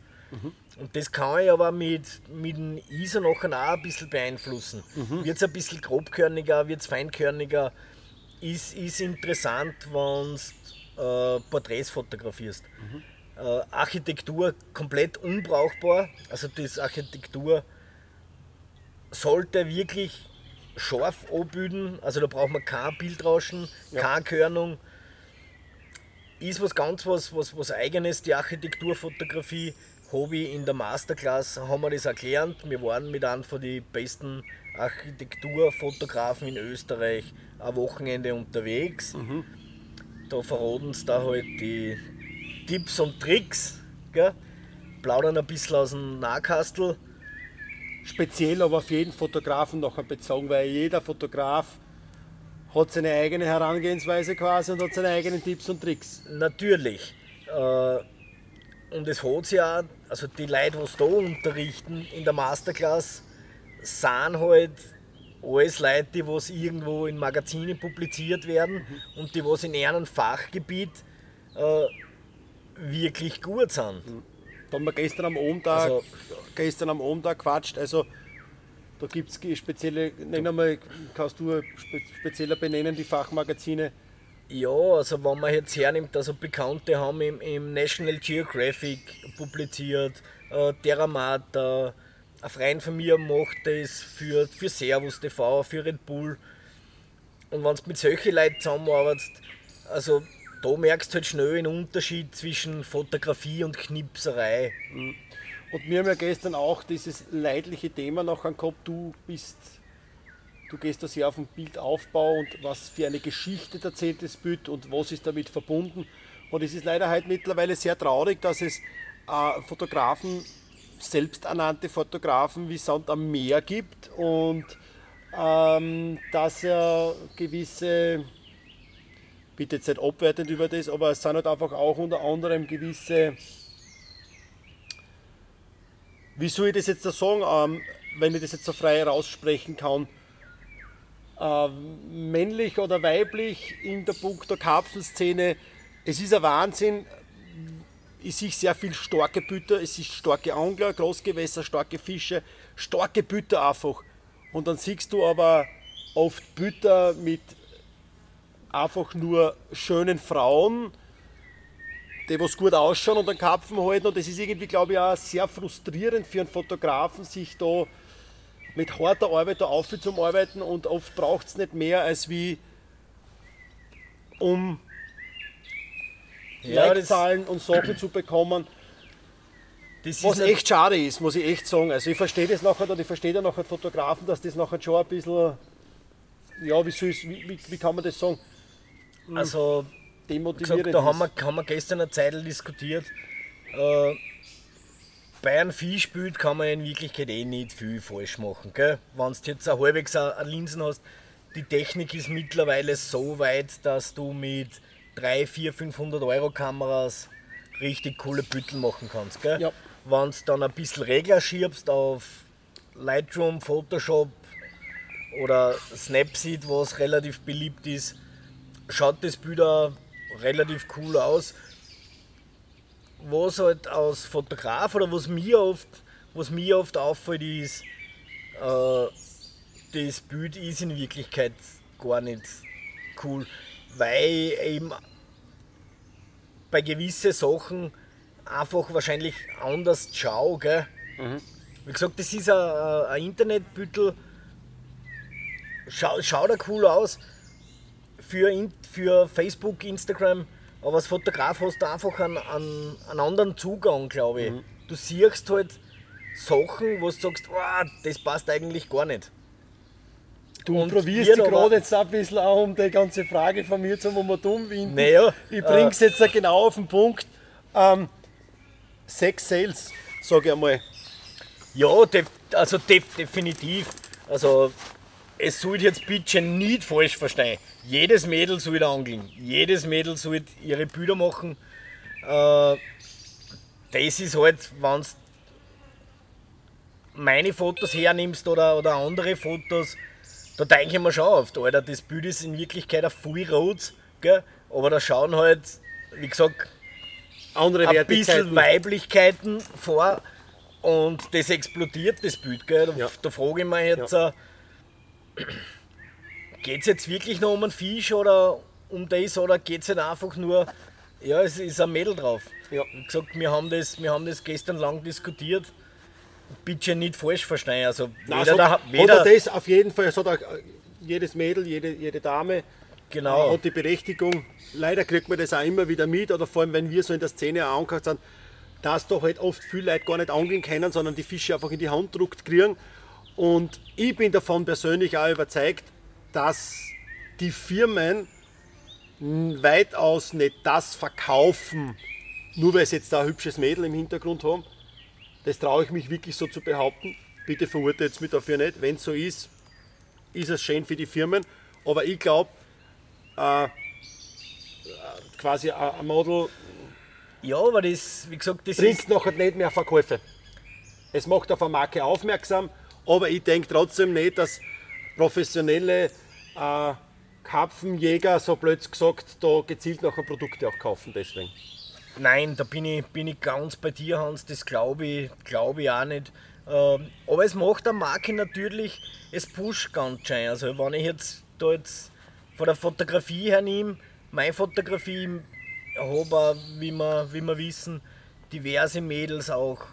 Und das kann ich aber mit, mit dem ISO nachher auch ein bisschen beeinflussen. Wird es ein bisschen grobkörniger, wird es feinkörniger, ist, ist interessant, wenn du äh, Porträts fotografierst. Äh, Architektur komplett unbrauchbar, also das Architektur sollte wirklich scharf abbilden, also da braucht man kein Bildrauschen, keine Körnung. Ist was ganz was, was, was eigenes, die Architekturfotografie. Hobby in der Masterclass haben wir das erklärt. Wir waren mit einem von den besten Architekturfotografen in Österreich ein Wochenende unterwegs. Da verraten sie da halt die Tipps und Tricks, gell? plaudern ein bisschen aus dem Nahkastel. Speziell aber auf jeden Fotografen nachher bezogen, weil jeder Fotograf hat seine eigene Herangehensweise quasi und hat seine eigenen Tipps und Tricks. Natürlich. Äh, und es hat sich auch, also die Leute, die es da unterrichten in der Masterclass, sind halt alles Leute, die was irgendwo in Magazinen publiziert werden und die was in ihrem Fachgebiet äh, wirklich gut sind. Da haben wir gestern am auch- Also- gestern am Abend auch gequatscht. Also da gibt es spezielle, nenn einmal, kannst du spe spezieller benennen, die Fachmagazine. Ja, also wenn man jetzt hernimmt, also Bekannte haben im, im National Geographic publiziert, äh, Terramata, ein Freund von mir macht das für, für Servus TV, für Red Bull. Und wenn du mit solchen Leuten zusammenarbeitest, also da merkst du halt schnell einen Unterschied zwischen Fotografie und Knipserei. Und wir haben ja gestern auch dieses leidliche Thema noch gehabt, du bist, du gehst da sehr auf den Bildaufbau und was für eine Geschichte erzählt das Bild und was ist damit verbunden. Und es ist leider halt mittlerweile sehr traurig, dass es äh, Fotografen, selbsternannte Fotografen wie Sand am Meer gibt und ähm, dass er gewisse, bitte jetzt nicht abwertend über das, aber es sind halt einfach auch unter anderem gewisse wie soll ich das jetzt da sagen, ähm, wenn ich das jetzt so frei raussprechen kann, ähm, männlich oder weiblich in der Punkto Karpfenszene, es ist ein Wahnsinn, ich sehe sehr viel starke Bütter, es ist starke Angler, Großgewässer, starke Fische, starke Bütter einfach. Und dann siehst du aber oft Bütter mit einfach nur schönen Frauen, die was gut ausschauen und dann Karpfen halten. Und das ist irgendwie, glaube ich, auch sehr frustrierend für einen Fotografen, sich da mit harter Arbeit da aufzuarbeiten und oft braucht es nicht mehr als wie um Ja, Like-Zahlen und Sachen zu bekommen, was echt schade ist, muss ich echt sagen. Also ich verstehe das nachher und ich verstehe dann nachher Fotografen, dass das nachher schon ein bisschen, ja, wie, soll wie, wie, wie kann man das sagen, also demotivierend gesagt, da haben wir, haben wir gestern eine Zeit diskutiert. Äh, bei einem Viehspiel kann man in Wirklichkeit eh nicht viel falsch machen. Gell? Wenn du jetzt ein halbwegs eine Linsen hast, die Technik ist mittlerweile so weit, dass du mit 3, 4, 500 Euro Kameras richtig coole Büttel machen kannst. Gell? Ja. Wenn du dann ein bisschen Regler schiebst auf Lightroom, Photoshop oder Snapseed, was relativ beliebt ist, schaut das Bild auch relativ cool aus. Was halt als Fotograf oder was mir oft, was mir oft auffällt, ist, äh, das Bild ist in Wirklichkeit gar nicht cool, weil eben bei gewissen Sachen einfach wahrscheinlich anders schau, gell? Wie gesagt, das ist ein, ein Internetbüttel, schau, schaut er cool aus für, in, für Facebook, Instagram, aber als Fotograf hast du einfach einen, einen, einen anderen Zugang, glaube ich. Du siehst halt Sachen, wo du sagst, "Wow, das passt eigentlich gar nicht. Du Und probierst dich gerade jetzt ein bisschen auch um die ganze Frage von mir zum Momentum winden. Naja, ich bring's jetzt genau auf den Punkt. Ähm, Sex Sales, sage ich einmal. Ja, def also def definitiv. Also es sollte jetzt bitte nicht falsch verstehen. Jedes Mädel soll angeln. Jedes Mädel soll ihre Bilder machen. Äh, das ist halt, wenn du meine Fotos hernimmst oder, oder andere Fotos, da denke ich mir schon oft, Alter, das Bild ist in Wirklichkeit ein Full Roads, gell? aber da schauen halt, wie gesagt, Andere ein bisschen. Weiblichkeiten vor und das explodiert, das Bild. Gell? Da, Ja. da frage ich mich jetzt, äh, geht es jetzt wirklich noch um einen Fisch oder um das oder geht es einfach nur, ja, es ist ein Mädel drauf. Ja. Wie gesagt, wir haben, das, wir haben das gestern lang diskutiert. Bitte nicht falsch verstehen. Also Nein, weder, so, der, weder er das auf jeden Fall, es hat auch äh, jedes Mädel, jede, jede Dame genau. hat die Berechtigung. Leider kriegt man das auch immer wieder mit, oder vor allem, wenn wir so in der Szene angehört sind, dass doch halt oft viele Leute gar nicht angeln können, sondern die Fische einfach in die Hand druckt kriegen. Und ich bin davon persönlich auch überzeugt, dass die Firmen weitaus nicht das verkaufen, nur weil sie jetzt da ein hübsches Mädel im Hintergrund haben. Das traue ich mich wirklich so zu behaupten. Bitte verurteilt mich dafür nicht. Wenn es so ist, ist es schön für die Firmen. Aber ich glaube, äh, quasi ein Model ja, aber das, wie gesagt, das ist. bringt nachher nicht mehr Verkäufe. Es macht auf eine Marke aufmerksam, aber ich denke trotzdem nicht, dass professionelle äh, Karpfenjäger, so blöd gesagt, da gezielt nachher Produkte auch kaufen. Deswegen. Nein, da bin ich, bin ich ganz bei dir, Hans. Das glaube ich, glaube ich auch nicht. Ähm, aber es macht der Marke natürlich, es pusht ganz schön. Also, wenn ich jetzt da jetzt von der Fotografie hernehme, meine Fotografie, habe wie wir, wie wir wissen, diverse Mädels auch,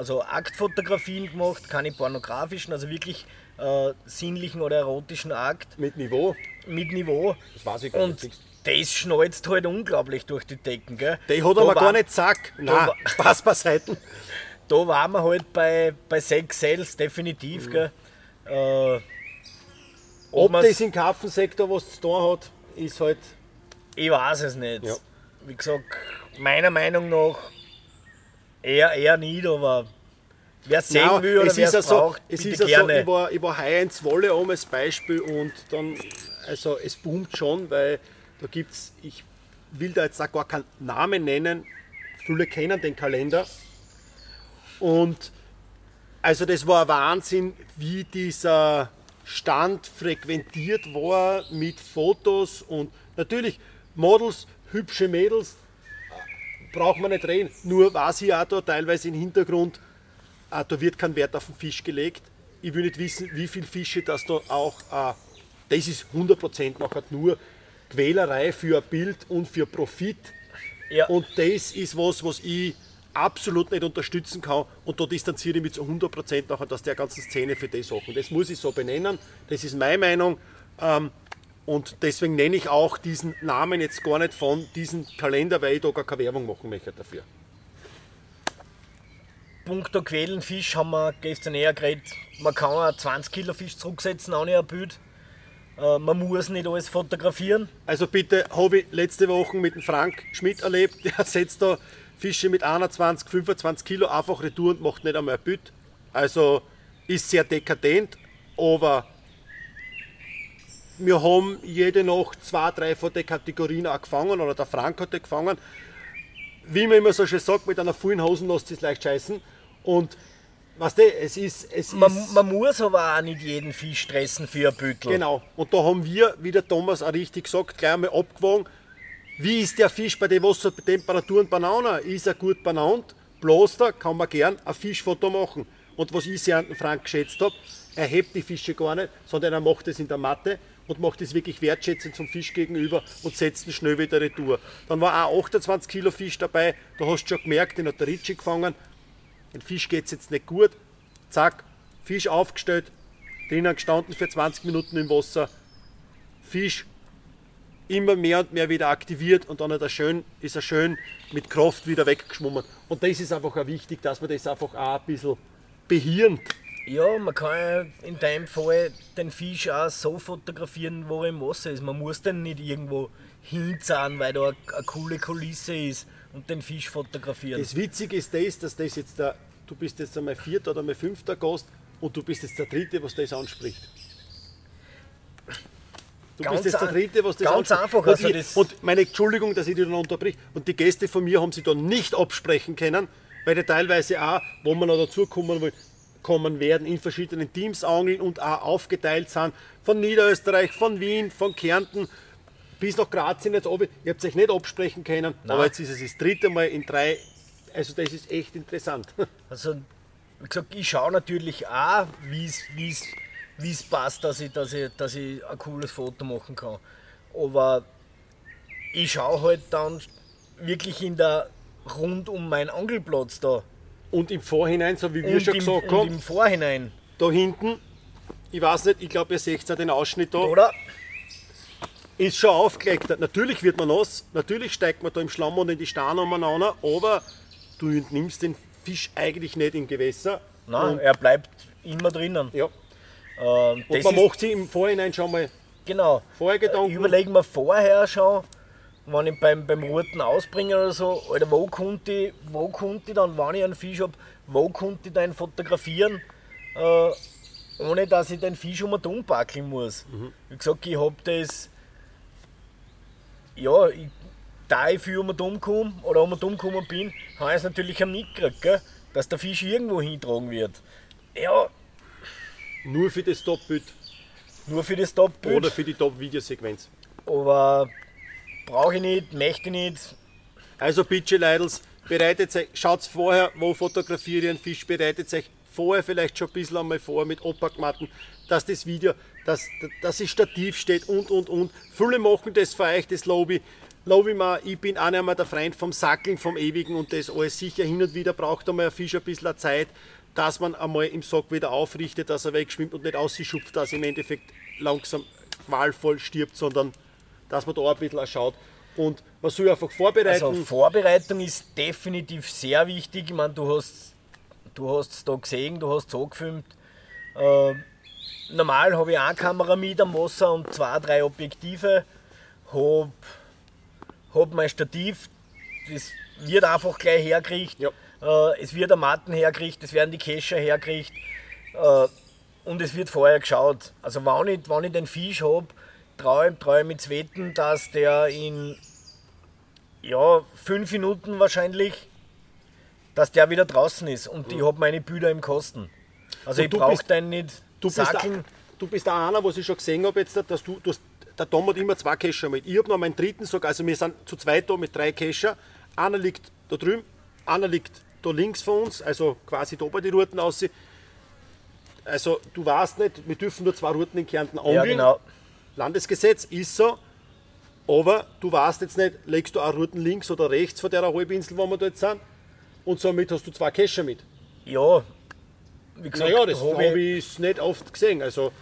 also Aktfotografien gemacht, keine pornografischen, also wirklich äh, sinnlichen oder erotischen Akt Mit Niveau, mit Niveau. das weiß ich gar Und nicht. das schnalzt halt unglaublich durch die Decken. Gell? Die hat Da aber war- gar nicht Zack. Nein, Spaß beiseite. Da waren wir halt bei, bei Sex Sales definitiv. Gell? Äh, Ob man's- das im Karpfensektor was zu tun hat, ist halt. ich weiß es nicht. Ja. Wie gesagt, meiner Meinung nach eher, eher nicht, aber wer sehen Nein, will oder wer es so, braucht, es bitte ist gerne. ich war, ich war heuer in Zwolle um als Beispiel und dann, also es boomt schon, weil da gibt es, ich will da jetzt auch gar keinen Namen nennen, viele kennen den Kalender und also das war ein Wahnsinn, wie dieser Stand frequentiert war mit Fotos und natürlich Models, hübsche Mädels, braucht man nicht reden. Nur war sie auch da teilweise im Hintergrund, äh, da wird kein Wert auf den Fisch gelegt. Ich will nicht wissen, wie viele Fische das da auch, äh, das ist 100% nachher nur Quälerei für ein Bild und für Profit. ja, Und das ist was, was ich absolut nicht unterstützen kann. Und da distanziere ich mich zu 100% nachher aus der ganzen Szene für die Sachen. Das muss ich so benennen. Das ist meine Meinung. Ähm, und deswegen nenne ich auch diesen Namen jetzt gar nicht von diesem Kalender, weil ich da gar keine Werbung machen möchte dafür. Punkto Quälenfisch haben wir gestern eher geredet. Man kann auch 20 Kilo Fisch zurücksetzen, auch nicht ein Bild. Äh, man muss nicht alles fotografieren. Also bitte, habe ich letzte Woche mit dem Frank Schmidt erlebt, der setzt da Fische mit 21, 25 Kilo einfach retour und macht nicht einmal ein Bild. Also ist sehr dekadent, aber wir haben jede Nacht zwei, drei von den Kategorien auch gefangen, oder der Frank hat die gefangen. Wie man immer so schön sagt, mit einer vollen Hosen lässt es leicht scheißen. Und weißt du, es ist. Es Man, ist man muss aber auch nicht jeden Fisch stressen für ein Büttel. Genau. Und da haben wir, wie der Thomas auch richtig gesagt, gleich einmal abgewogen, wie ist der Fisch bei den Wassertemperaturen Bananen? Ist er gut banaunt? Bloß da kann man gern ein Fischfoto machen. Und was ich sehr an den Frank geschätzt habe, er hebt die Fische gar nicht, sondern er macht es in der Matte und macht es wirklich wertschätzend zum Fisch gegenüber und setzt ihn schnell wieder retour. Dann war auch 28 Kilo Fisch dabei, da hast du schon gemerkt, den hat der Ritchie gefangen. Den Fisch geht es jetzt nicht gut. Zack, Fisch aufgestellt, drinnen gestanden für 20 Minuten im Wasser. Fisch immer mehr und mehr wieder aktiviert und dann hat er schön, ist er schön mit Kraft wieder weggeschwommen. Und das ist einfach auch wichtig, dass man das einfach auch ein bisschen behirnt. Ja, man kann ja in deinem Fall den Fisch auch so fotografieren, wo er im Wasser ist. Man muss den nicht irgendwo hinzahlen, weil da eine, eine coole Kulisse ist und den Fisch fotografieren. Das Witzige ist das, dass das jetzt der, du bist jetzt einmal vierter oder einmal fünfter Gast und du bist jetzt der dritte, was das anspricht. Du Ganz bist jetzt der dritte, was das ganz anspricht. einfach, Und, also ich, das- und meine Entschuldigung, dass ich dich dann unterbrich. Und die Gäste von mir haben sie da nicht absprechen können, weil die teilweise auch, wo man noch dazukommen will, kommen werden, in verschiedenen Teams angeln und auch aufgeteilt sind. Von Niederösterreich, von Wien, von Kärnten bis nach Grazien jetzt oben. Ihr habt euch nicht absprechen können, aber jetzt ist es das dritte Mal in drei. Also das ist echt interessant. Also, wie gesagt, ich schaue natürlich auch, wie es passt, dass ich, dass, ich, dass ich ein cooles Foto machen kann. Aber ich schaue halt dann wirklich in der rund um meinen Angelplatz da. Und im Vorhinein, so wie wir Und schon im, gesagt haben, im Vorhinein, da hinten, ich weiß nicht, ich glaube, ihr seht ja den Ausschnitt da, oder? ist schon aufgelegt. Natürlich wird man nass, natürlich steigt man da im Schlamm und in die Steine umeinander, aber du nimmst den Fisch eigentlich nicht im Gewässer. Nein, er bleibt immer drinnen. ja. Ähm, und man macht sich im Vorhinein schon mal Genau. vorher Gedanken. Überlegen wir vorher schon, wenn ich beim, beim Roten ausbringe oder so, Alter, wo konnte ich, wo konnte ich dann, wenn ich einen Fisch habe, wo konnte ich den fotografieren, äh, ohne dass ich den Fisch um und umpackeln muss. Wie gesagt, ich habe das, ja, ich, da ich viel um umkomme oder um umgekommen bin, habe ich es natürlich am mitgekriegt, gell, dass der Fisch irgendwo hintragen wird. Ja, Nur für das Top-Bild nur für das Top-Bild. oder für die Top-Videosequenz. Aber brauche ich nicht, möchte ich nicht. Also bitte Leidels, bereitet euch, schaut vorher, wo fotografiert ihr einen Fisch, bereitet euch vorher vielleicht schon ein bisschen einmal vor mit Opackmatten, dass das Video, dass, dass es Stativ steht und und und. Viele machen das für euch, das Lobby. Lobby mal, ich bin auch nicht mehr der Freund vom Sackeln, vom Ewigen und das alles sicher hin und wieder braucht einmal ein Fisch ein bisschen Zeit, dass man einmal im Sack wieder aufrichtet, dass er wegschwimmt und nicht ausschupft, dass er im Endeffekt langsam qualvoll stirbt, sondern dass man da ein bisschen auch schaut. Und man soll einfach vorbereiten. Also Vorbereitung ist definitiv sehr wichtig. Ich meine, du hast du hast es da gesehen, du hast es angefilmt. Äh, normal habe ich eine Kamera mit am Wasser und zwei, drei Objektive. Hab, hab mein Stativ, das wird einfach gleich hergekriegt. Ja. Äh, es wird der Matten hergekriegt, es werden die Kescher hergekriegt. Äh, und es wird vorher geschaut. Also wenn ich, wenn ich den Fisch habe, traue trau ich wetten, dass der in ja, fünf Minuten wahrscheinlich, dass der wieder draußen ist und ich habe meine Bilder im Kosten. Also Und ich du brauche bist- den nicht Du bist, da, sackeln. du bist da einer, was ich schon gesehen habe, jetzt, dass du, du hast, der Tom hat immer zwei Kescher mit. Ich habe noch meinen dritten sogar, also wir sind zu zweit da mit drei Kescher. Einer liegt da drüben, einer liegt da links von uns, also quasi da bei den Routen aus. Also du weißt nicht, wir dürfen nur zwei Routen in Kärnten angeln. Ja, genau. Landesgesetz ist so. Aber du weißt jetzt nicht, legst du auch Routen links oder rechts von der Halbinsel, wo wir jetzt sind. Und somit hast du zwei Kescher mit. Ja, wie gesagt, Naja, das hab habe ich nicht oft gesehen. Also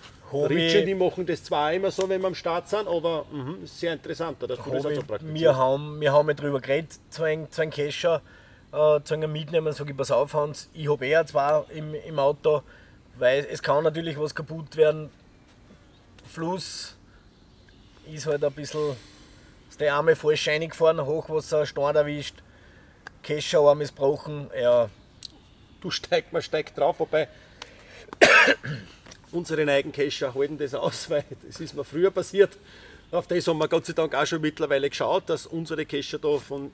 ich- die machen das zwar immer so, wenn wir am Start sind, aber ist sehr interessant, dass du das auch ich, so praktizierst. wir, haben, wir haben ja drüber geredet, zu einem, zu einem Kescher, äh, zu einem mitnehmen, sage ich, pass auf Hans, ich habe eher zwei im, im Auto, weil es kann natürlich was kaputt werden. Fluss ist halt ein bisschen, ist der Arme falsch reingefahren, Hochwasser, Stein erwischt, Kescherarm ist gebrochen, ja, Du steigst, man steigt drauf, wobei unsere neigen Kescher halten das aus, weil das ist mir früher passiert. Auf das haben wir Gott sei Dank auch schon mittlerweile geschaut, dass unsere Kescher da von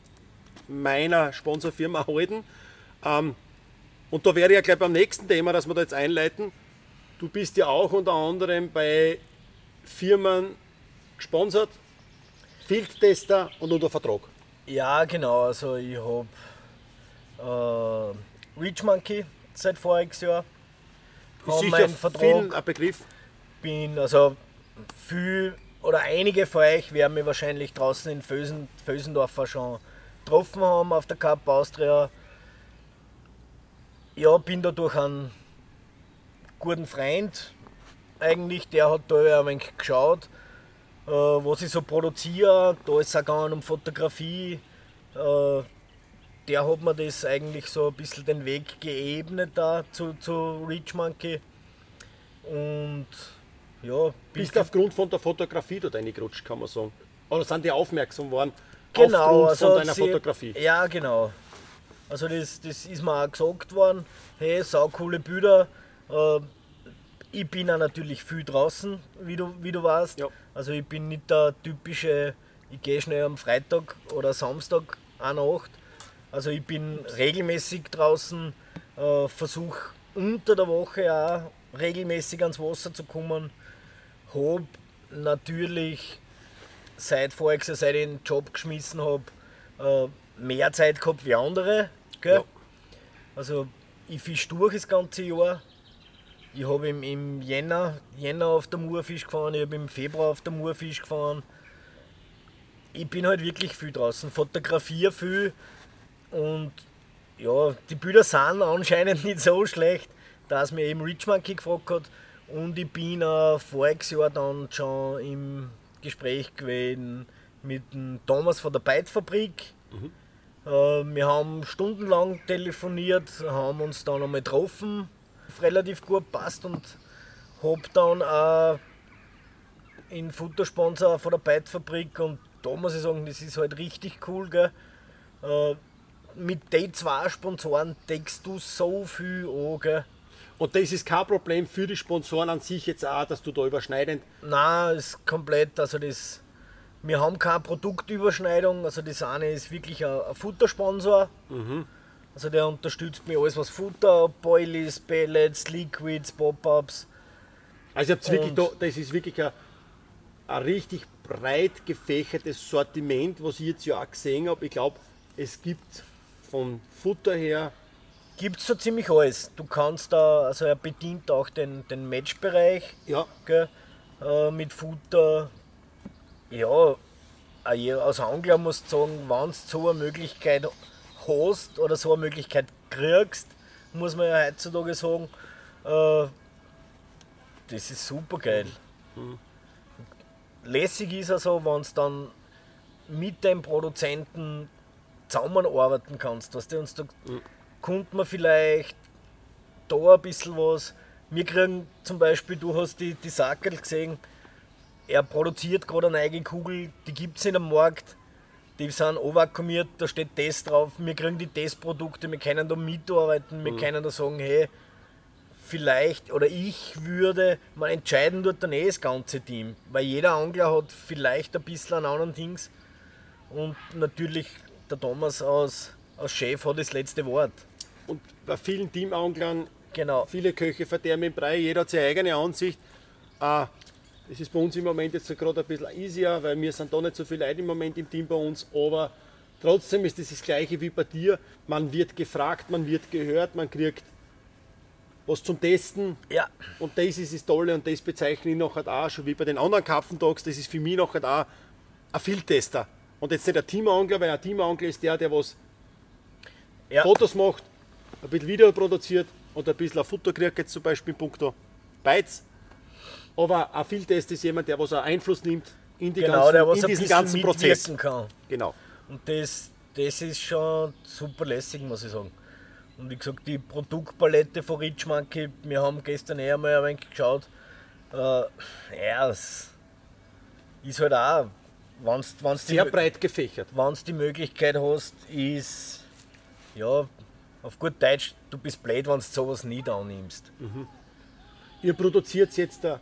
meiner Sponsorfirma halten. Ähm, und da wäre ja gleich beim nächsten Thema, das wir da jetzt einleiten. Du bist ja auch unter anderem bei Firmen gesponsert, Fieldtester und unter Vertrag. Ja, genau. Also ich habe äh, Reach Monkey seit voriges Jahr. Ist sicher Vertrag. ein Begriff. Bin also viel oder einige von euch werden mich wahrscheinlich draußen in Fösen, Fösendorfer schon getroffen haben auf der Cup Austria. Ja, bin da durch einen guten Freund eigentlich, der hat da ein wenig geschaut, äh, was ich so produziere. Da ist es auch gegangen um Fotografie. Äh, der hat mir das eigentlich so ein bisschen den Weg geebnet da zu, zu Rich Monkey. Und ja, Bist du aufgrund von der Fotografie dort reingerutscht, kann man sagen. Oder sind die aufmerksam worden genau, aufgrund also von deiner sie- Fotografie? Ja, genau. Also das, das ist mir auch gesagt worden, hey, sau coole Bilder. Äh, ich bin auch natürlich viel draußen, wie du, wie du weißt. Ja. Also ich bin nicht der typische, ich gehe schnell am Freitag oder Samstag eine Nacht. Also ich bin regelmäßig draußen, äh, versuche unter der Woche auch regelmäßig ans Wasser zu kommen. Hab natürlich seit voriges seit ich den Job geschmissen habe, äh, mehr Zeit gehabt wie andere. Ja. Also ich fisch durch das ganze Jahr. Ich habe im, im Jänner, Jänner auf der Mur Fisch gefahren, ich habe im Februar auf der Mur Fisch gefahren. Ich bin halt wirklich viel draußen, fotografiere viel und ja, die Bilder sind anscheinend nicht so schlecht, dass mir eben Rich Monkey gefragt hat. Und ich bin auch voriges Jahr dann schon im Gespräch gewesen mit dem Thomas von der Beitfabrik. Äh, wir haben stundenlang telefoniert, haben uns dann einmal getroffen, relativ gut passt und hab dann auch in Futtersponsor von der Beitfabrik und da muss ich sagen, das ist halt richtig cool. Gell? Äh, mit den zwei Sponsoren deckst du so viel an. Gell? Und das ist kein Problem für die Sponsoren an sich jetzt auch, dass du da überschneidend. Nein, ist komplett, also das, wir haben keine Produktüberschneidung, also das eine ist wirklich ein, ein Futtersponsor. Also der unterstützt mir alles was Futter, Boilies, Pellets, Liquids, Pop-Ups. Also ihr habt wirklich da, das ist wirklich ein, ein richtig breit gefächertes Sortiment, was ich jetzt ja auch gesehen habe. Ich glaube, es gibt von Futter her, Gibt so ziemlich alles. Du kannst da, also er bedient auch den, den Matchbereich. ja, gell, äh, mit Futter. Ja, auch je- als Angler musst du sagen, wenn du so eine Möglichkeit hast oder so eine Möglichkeit kriegst, muss man ja heutzutage sagen, äh, das ist super geil. Lässig ist also, wenn du dann mit dem Produzenten zusammenarbeiten kannst. Weißt du, und da kommt man vielleicht da ein bisschen was. Wir kriegen zum Beispiel, du hast die, die Sackel gesehen, er produziert gerade eine eigene Kugel, die gibt es nicht am Markt, die sind overakkumiert, da steht Test drauf, wir kriegen die Testprodukte, wir können da mitarbeiten, wir können da sagen, hey, vielleicht, oder ich würde, man entscheiden dort dann eh das ganze Team, weil jeder Angler hat vielleicht ein bisschen einen anderen Dings und natürlich der Thomas als, als Chef hat das letzte Wort. und bei vielen Teamanglern, Genau. viele Köche verderben im Brei, jeder hat seine eigene Ansicht. Äh, das ist bei uns im Moment jetzt gerade ein bisschen easier, weil wir sind da nicht so viele Leute im Moment im Team bei uns, aber trotzdem ist das das gleiche wie bei dir. Man wird gefragt, man wird gehört, man kriegt was zum Testen. Ja, Und das ist das Tolle und das bezeichne ich nachher auch, schon wie bei den anderen Kaffendogs, das ist für mich nachher auch ein Fieldtester. Und jetzt nicht ein Teamangler, weil ein Teamangler ist der, der was ja. Fotos macht, ein bisschen Video produziert und ein bisschen ein Futter kriegt, jetzt zum Beispiel in puncto Beiz. Aber ein Fieldtest ist jemand, der was auch Einfluss nimmt in, die genau, ganzen, der was in diesen ganzen Prozess. kann. Genau. Und das, das ist schon super lässig, muss ich sagen. Und wie gesagt, die Produktpalette von Rich Monkey, wir haben gestern eher mal ein wenig geschaut. Äh, ja, es ist halt auch, wenn du Sehr die, breit gefächert. wenn's die Möglichkeit hast, ist, ja, auf gut Deutsch, du bist blöd, wenn du sowas nicht annimmst. Ihr produziert jetzt da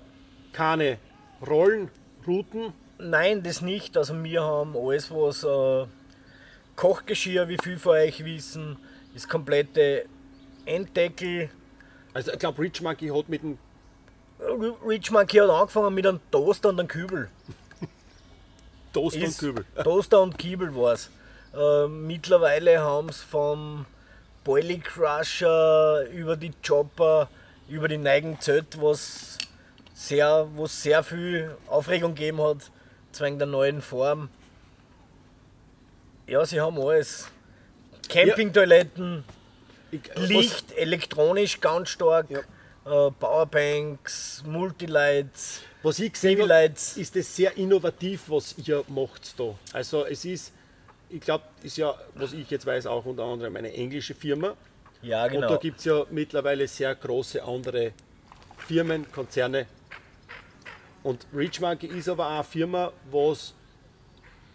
keine Rollen, Routen. Nein, das nicht. Also wir haben alles, was äh, Kochgeschirr, wie viel von euch wissen, das komplette Enddeckel. Also ich glaube, Rich Monkey hat mit dem Rich Monkey hat angefangen mit einem Toaster und einem Kübel. Toast und Kübel. Toaster und Kiebel war es. Äh, mittlerweile haben es vom Boilie Crusher über die Chopper, über die Neigen Z, was sehr, was sehr viel Aufregung gegeben hat, zwecks der neuen Form. Ja, sie haben alles. Campingtoiletten, Ich, Licht, elektronisch ganz stark, Ja. äh, Powerbanks, Multilights, Was, was ich gesehen habe, ist es sehr innovativ, was ihr macht da. Also es ist, ich glaube, ist ja, was ich jetzt weiß, auch unter anderem eine englische Firma. Ja, Und da genau. gibt es ja mittlerweile sehr große andere Firmen, Konzerne. Und Rich Monkey ist aber auch eine Firma, was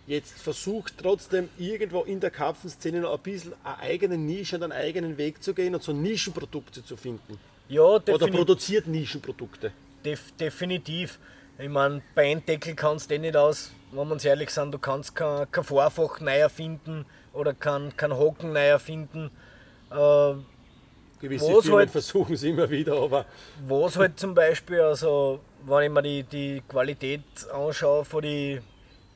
jetzt versucht, trotzdem irgendwo in der Karpfenszene noch ein bisschen eine eigene Nische und einen eigenen Weg zu gehen und so Nischenprodukte zu finden. Ja, Oder produziert Nischenprodukte. def definitiv. Ich meine, bei kannst du eh nicht aus, wenn wir uns ehrlich sind, du kannst kein, kein Vorfach neu erfinden oder kein, kein Hocken neu erfinden. Äh, Gewisse Firmen halt- versuchen es immer wieder, aber Was halt zum Beispiel, also wenn ich mir die, die Qualität anschaue von die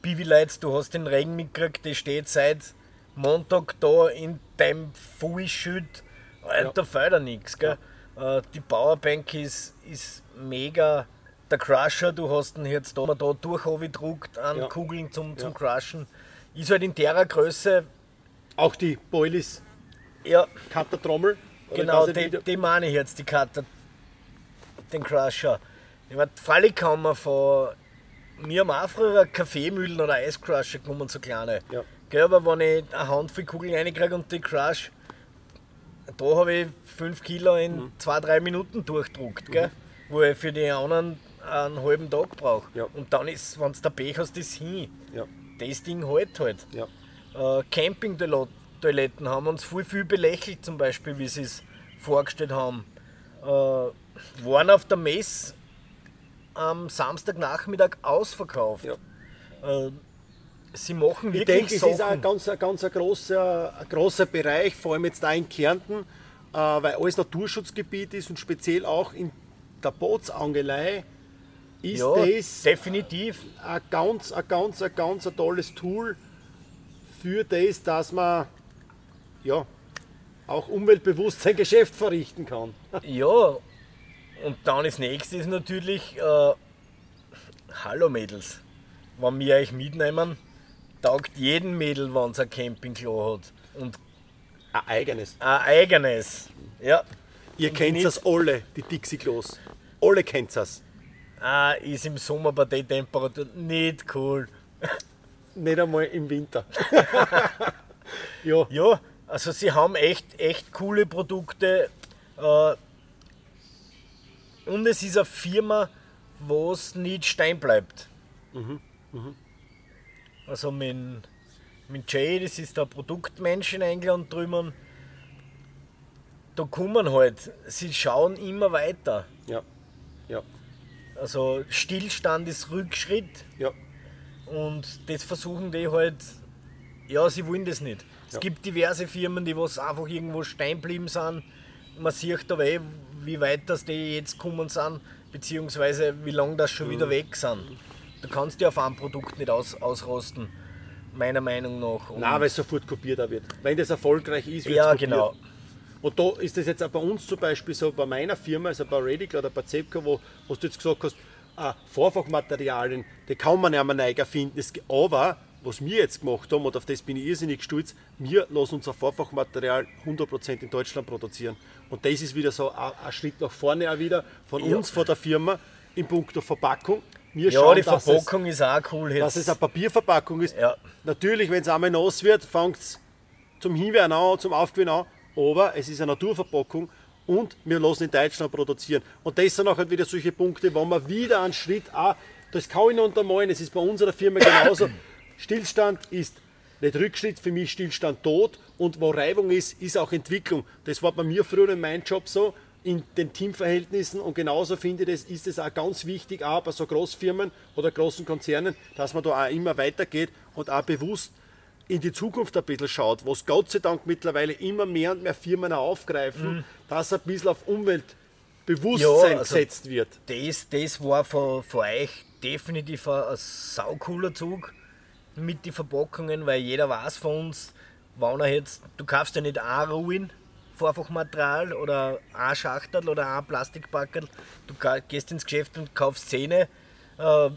Bivi-Lights, du hast den Regen mitgekriegt, die steht seit Montag da in deinem Fußschild, Ja. da fällt ja nichts. Gell? Äh, Die Powerbank ist, ist mega. Der Crusher, du hast ihn jetzt da, da durch gedruckt an Ja. Kugeln zum, zum Ja. Crushen. Ist halt in der Größe, auch die Boilies ja, Cuttertrommel. oder Genau, die, die meine ich jetzt, die Karte, den Crusher. Ich meine, freilich kann man von. Wir haben auch früher Kaffeemühlen oder Eiscrusher genommen, so kleine. Ja. Gell, aber wenn ich eine Handvoll Kugeln reinkriege und die Crush, da habe ich 5 Kilo in 2-3 Minuten durchdruckt, gell? wo ich für die anderen einen halben Tag brauche. Ja. Und dann ist, wenn du der Pech hast, das hin. Ja, Das Ding halt halt. ja. Äh, Campingtoiletten haben uns viel, viel belächelt, zum Beispiel, wie sie es vorgestellt haben. Äh, waren auf der Messe am Samstagnachmittag ausverkauft. Ja. Äh, sie machen Ich wirklich denke, es Sachen. ist ein ganz, ein ganz ein großer, ein großer Bereich, vor allem jetzt da in Kärnten, äh, weil alles Naturschutzgebiet ist und speziell auch in der Bootsangelei ist ja, das definitiv. ein ganz, ein ganz, ein ganz ein tolles Tool für das, dass man ja, auch umweltbewusst sein Geschäft verrichten kann. Ja, und dann das nächste ist natürlich, äh, hallo Mädels, wenn wir euch mitnehmen, taugt jedem Mädel, wenn es ein Campingklo hat. Und Ein eigenes. ein eigenes. Ja, Ihr kennt nicht- das alle, die Dixie-Klos. Alle kennt das. Ah, ist im Sommer bei der Temperatur nicht cool. Nicht einmal im Winter. ja, Ja, also sie haben echt, echt coole Produkte. Äh, und es ist eine Firma, wo es nicht stein bleibt. Also mit, mit Jay, das ist der Produktmensch in England drüben. Da kommen halt, sie schauen immer weiter. ja, ja, Also Stillstand ist Rückschritt. ja. Und das versuchen die halt, ja, sie wollen das nicht. Es Ja. gibt diverse Firmen, die was einfach irgendwo stehen geblieben sind. Man sieht aber eh, wie weit das die jetzt gekommen sind, beziehungsweise wie lange das schon Mhm. wieder weg sind. Du kannst ja auf einem Produkt nicht aus, ausrosten, meiner Meinung nach. Und Nein, weil es sofort kopiert auch wird. Wenn das erfolgreich ist, wird ja, kopiert. genau. Und da ist das jetzt auch bei uns zum Beispiel so, bei meiner Firma, also bei Radical oder bei Zepco, wo, wo du jetzt gesagt hast, ah, Vorfachmaterialien, die kann man ja mal neu erfinden. Es, aber, was wir jetzt gemacht haben, und auf das bin ich irrsinnig stolz, wir lassen unser Vorfachmaterial 100% in Deutschland produzieren. Und das ist wieder so ein, ein Schritt nach vorne auch wieder von Ja. uns, von der Firma, in puncto Verpackung. Wir Ja, schauen, die dass es- Verpackung ist auch cool. dass Jetzt. es eine Papierverpackung ist. Ja. Natürlich, wenn es einmal nass wird, fängt es zum Hinwehren an, zum Aufgewinnen an, aber es ist eine Naturverpackung und wir lassen in Deutschland produzieren. Und das sind auch halt wieder solche Punkte, wo man wieder einen Schritt auch, das kann ich noch untermalen, es ist bei unserer Firma genauso. Stillstand ist nicht Rückschritt, für mich Stillstand tot und wo Reibung ist, ist auch Entwicklung. Das war bei mir früher in meinem Job so, in den Teamverhältnissen und genauso finde ich das, ist es auch ganz wichtig, auch bei so Großfirmen oder großen Konzernen, dass man da auch immer weitergeht und auch bewusst in die Zukunft ein bisschen schaut, was Gott sei Dank mittlerweile immer mehr und mehr Firmen auch aufgreifen, dass ein bisschen auf Umweltbewusstsein Ja, also- gesetzt wird. das, das war von, von euch definitiv ein, ein saucooler Zug mit den Verpackungen, weil jeder weiß von uns, wenn er jetzt, du kaufst ja nicht ein Ruin, Vorfachmaterial oder ein Schachtel oder ein Plastikpackel, du gehst ins Geschäft und kaufst Zähne. Äh,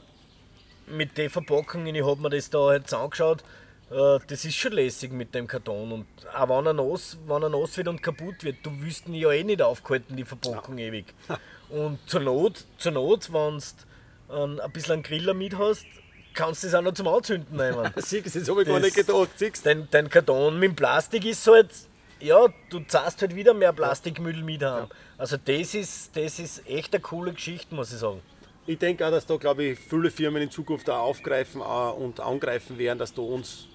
mit den Verpackungen, ich habe mir das da jetzt angeschaut, äh, das ist schon lässig mit dem Karton. Und auch wenn er nass, wenn er nass wird und kaputt wird, du wirst ihn ja eh nicht aufgehalten, die Verpackung ewig. Und zur Not, zur Not wenn du ein bisschen einen Griller mit hast, kannst du es auch noch zum Anzünden nehmen. Siehst du, das habe ich gar Das- nicht gedacht. Siehst? Dein, dein Karton mit dem Plastik ist halt, ja, du zahlst halt wieder mehr Plastikmüll mit haben. Also das ist, das ist echt eine coole Geschichte, muss ich sagen. Ich denke auch, dass da, glaube ich, viele Firmen in Zukunft auch aufgreifen äh, und angreifen werden, dass da uns,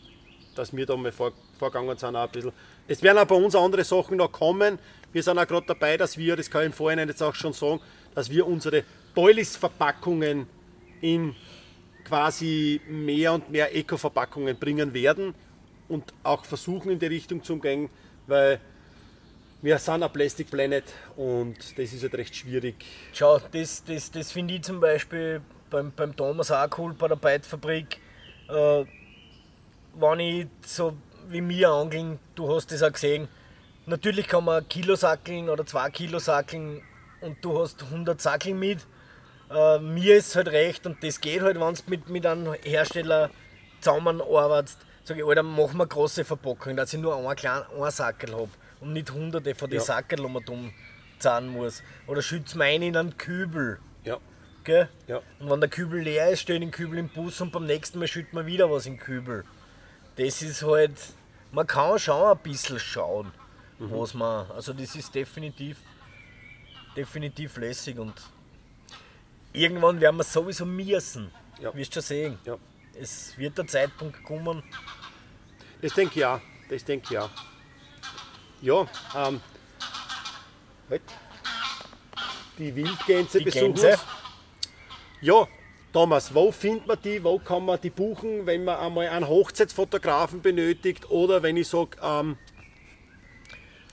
dass wir da mal vor, vorgegangen sind auch ein bisschen. Es werden auch bei uns andere Sachen noch kommen. Wir sind auch gerade dabei, dass wir, das kann ich im Vorhinein jetzt auch schon sagen, dass wir unsere Boilies-Verpackungen in quasi mehr und mehr Eco-Verpackungen bringen werden und auch versuchen in die Richtung zu gehen, weil wir sind ein Plastic Planet und das ist halt recht schwierig. Schau, das, das, das finde ich zum Beispiel beim, beim Thomas auch cool bei der Beitfabrik. Äh, wenn ich so wie mir angeln, du hast das auch gesehen, natürlich kann man Kilo sackeln oder zwei Kilo sackeln und du hast 100 Sackeln mit. Äh, mir ist halt recht und das geht halt, wenn du mit, mit einem Hersteller zusammenarbeitest. Sag ich, Alter, mach mal große Verpackung, dass ich nur einen kleinen einen Sackel habe und nicht hunderte von den Ja. Sackeln, die man dumm zahlen muss. Oder schütz meinen in einen Kübel. Ja, Gell? ja. Und wenn der Kübel leer ist, stehen den Kübel im Bus und beim nächsten Mal schütten wir wieder was in den Kübel. Das ist halt, man kann schon ein bisschen schauen, was man, also das ist definitiv, definitiv lässig und irgendwann werden wir sowieso müssen. Ja. Wirst schon sehen. Ja. Es wird der Zeitpunkt kommen. Das denke ich auch. Das denke ich auch. Ja, ähm, halt. Die Wildgänse Die besuchen Gänse. uns. Ja, Thomas, wo findet man die? Wo kann man die buchen, wenn man einmal einen Hochzeitsfotografen benötigt oder wenn ich sage, ähm,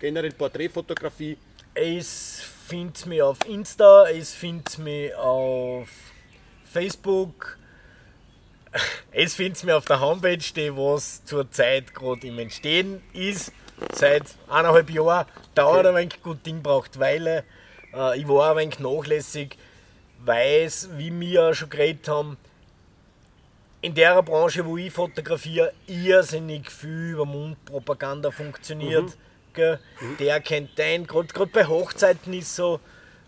generell Porträtfotografie? Es findet mich auf Insta, es findet mich auf Facebook, es findet mich auf der Homepage, die was zurzeit gerade im Entstehen ist. Seit eineinhalb Jahren dauert Okay. ein wenig gut Ding, braucht Weile. Äh, Ich war ein wenig nachlässig, weiß, wie wir auch schon geredet haben, in der Branche, wo ich fotografiere, irrsinnig viel über Mundpropaganda funktioniert. Gell? Der kennt den, gerade bei Hochzeiten ist so,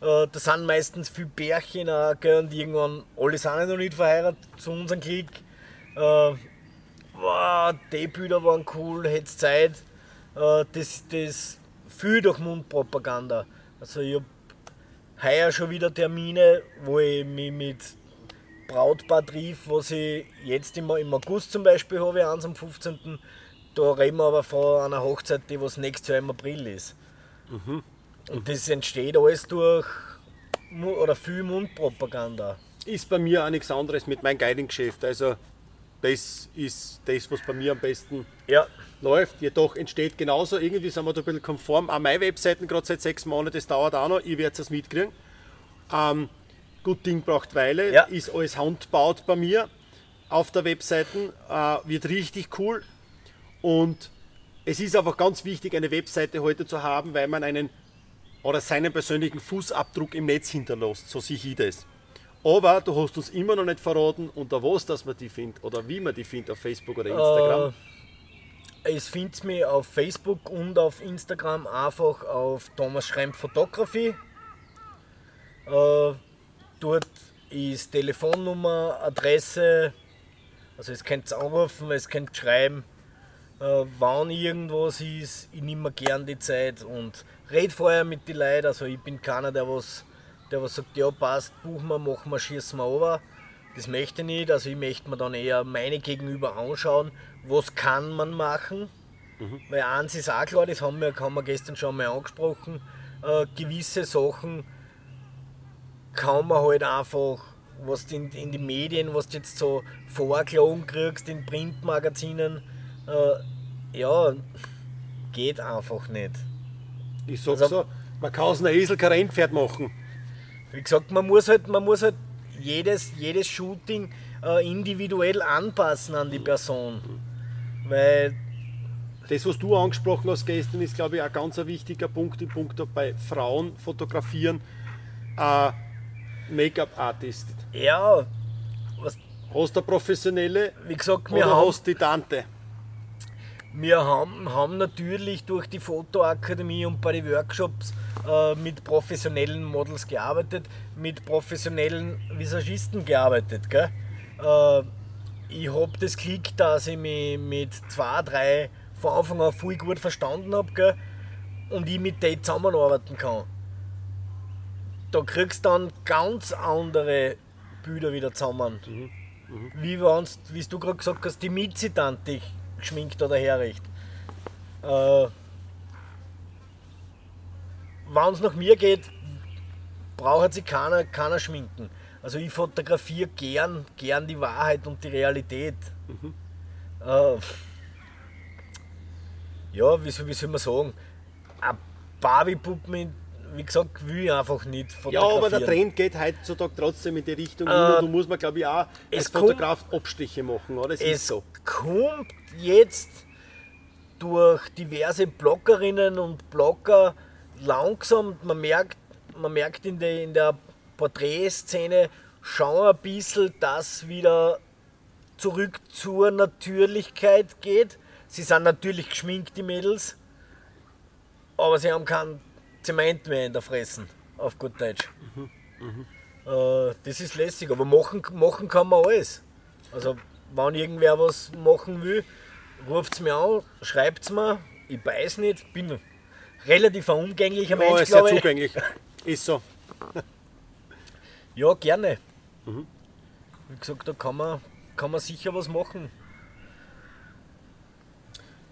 äh, da sind meistens viele Bärchen auch, gell? und irgendwann, alle sind noch nicht verheiratet zu unserem Klick. Äh, wow, die Bilder waren cool, hätte Zeit. Äh, das, das viel durch Mundpropaganda. Also ich habe heuer schon wieder Termine, wo ich mich mit Brautpaar triff, was ich jetzt im, im August zum Beispiel habe, eins am 15. Da reden wir aber von einer Hochzeit, die was nächstes Jahr im April ist. Und das entsteht alles durch oder viel Mundpropaganda. Ist bei mir auch nichts anderes mit meinem Guiding-Geschäft. Also, das ist das, was bei mir am besten Ja, läuft. Jedoch entsteht genauso, irgendwie sind wir da ein bisschen konform. Auch meine Webseiten, gerade seit sechs Monaten, das dauert auch noch, ich werde es mitkriegen. Ähm, gut Ding braucht Weile, Ja. ist alles handbaut bei mir auf der Webseite, äh, wird richtig cool. Und es ist einfach ganz wichtig, eine Webseite heute zu haben, weil man einen oder seinen persönlichen Fußabdruck im Netz hinterlässt. So sehe ich das. Aber du hast uns immer noch nicht verraten, unter was dass man die findet oder wie man die findet auf Facebook oder Instagram. Äh, es findet mich auf Facebook und auf Instagram einfach auf Thomas Schremp Photography. Äh, dort ist Telefonnummer, Adresse, also es könnt anrufen, es könnt schreiben. Äh, wann irgendwas ist, ich nehme mir gern die Zeit und red vorher mit den Leuten. Also ich bin keiner, der was, der was sagt, ja passt, buchen wir, machen wir, schießen wir over. Das möchte ich nicht. Also ich möchte mir dann eher meine Gegenüber anschauen, was kann man machen. Weil eins ist auch klar, das haben wir, haben wir gestern schon mal angesprochen, äh, gewisse Sachen kann man halt einfach, was du in, in die Medien, was du jetzt so vorgeschlagen kriegst, in Printmagazinen, äh, ja, geht einfach nicht. Ich sag Also- so, man kann aus einem Esel kein Rennpferd machen. Wie gesagt, man muss halt, man muss halt jedes, jedes Shooting äh, individuell anpassen an die Person. Weil, Das, was du angesprochen hast gestern, ist, glaube ich, ein ganz wichtiger Punkt im Punkt bei Frauen fotografieren. Äh, Make-up-Artist. ja, was, Hast du eine professionelle wie gesagt, oder haben, hast du die Tante? Wir haben, haben natürlich durch die Fotoakademie und bei den Workshops äh, mit professionellen Models gearbeitet, mit professionellen Visagisten gearbeitet. Gell? Äh, ich habe das Glück, dass ich mich mit zwei, drei von Anfang an viel gut verstanden habe und ich mit denen zusammenarbeiten kann. Da kriegst du dann ganz andere Bilder wieder zusammen. Mhm. Mhm. Wie, wie du gerade gesagt hast, die Mitzitante geschminkt oder herricht. Äh, Wenn es nach mir geht, braucht sich keiner, keiner schminken. Also ich fotografiere gern, gern die Wahrheit und die Realität. Mhm. Äh, ja, wie soll, wie soll man sagen? Eine Barbie-Puppe, wie gesagt, will ich einfach nicht. Ja, aber der Trend geht heutzutage trotzdem in die Richtung. Äh, du musst man, glaube ich, auch als Fotograf Abstriche machen, oder? Es, es so. kommt jetzt durch diverse Bloggerinnen und Blogger langsam, man merkt, man merkt in der, in der Porträtszene schon ein bisschen, dass wieder zurück zur Natürlichkeit geht. Sie sind natürlich geschminkt, die Mädels, aber sie haben keinen Zement mehr in der Fressen, auf gut Deutsch. Mhm. Mhm. Äh, das ist lässig, aber machen, machen kann man alles. Also, wenn irgendwer was machen will, ruft es mir an, schreibt es mir, ich weiß nicht, bin relativ ein umgänglicher Mensch. Ja, ist sehr zugänglich. Ist so. ja, gerne. Mhm. Wie gesagt, da kann man, kann man sicher was machen.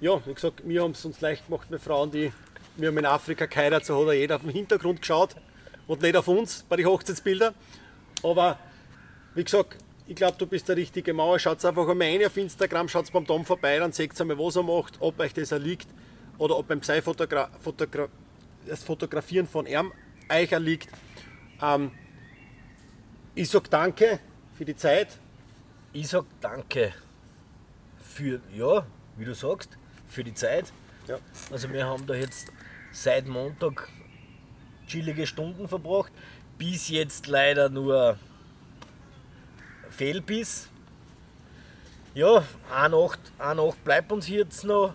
Ja, wie gesagt, wir haben es uns leicht gemacht mit Frauen, die wir haben in Afrika geheiratet, so hat jeder auf den Hintergrund geschaut und nicht auf uns bei den Hochzeitsbildern. Aber wie gesagt, ich glaube, du bist der richtige Mauer. Schaut einfach einmal rein auf Instagram, schaut beim Tom vorbei, dann seht ihr einmal, was er macht, ob euch das liegt oder ob beim Fotogra Fotogra das Fotografieren von ihm euch liegt. Ähm, ich sage danke für die Zeit. Ich sage danke für, ja, wie du sagst, für die Zeit. Ja. Also wir haben da jetzt seit Montag chillige Stunden verbracht. Bis jetzt leider nur Fehlbiss. Ja, eine Nacht, eine Nacht bleibt uns jetzt noch.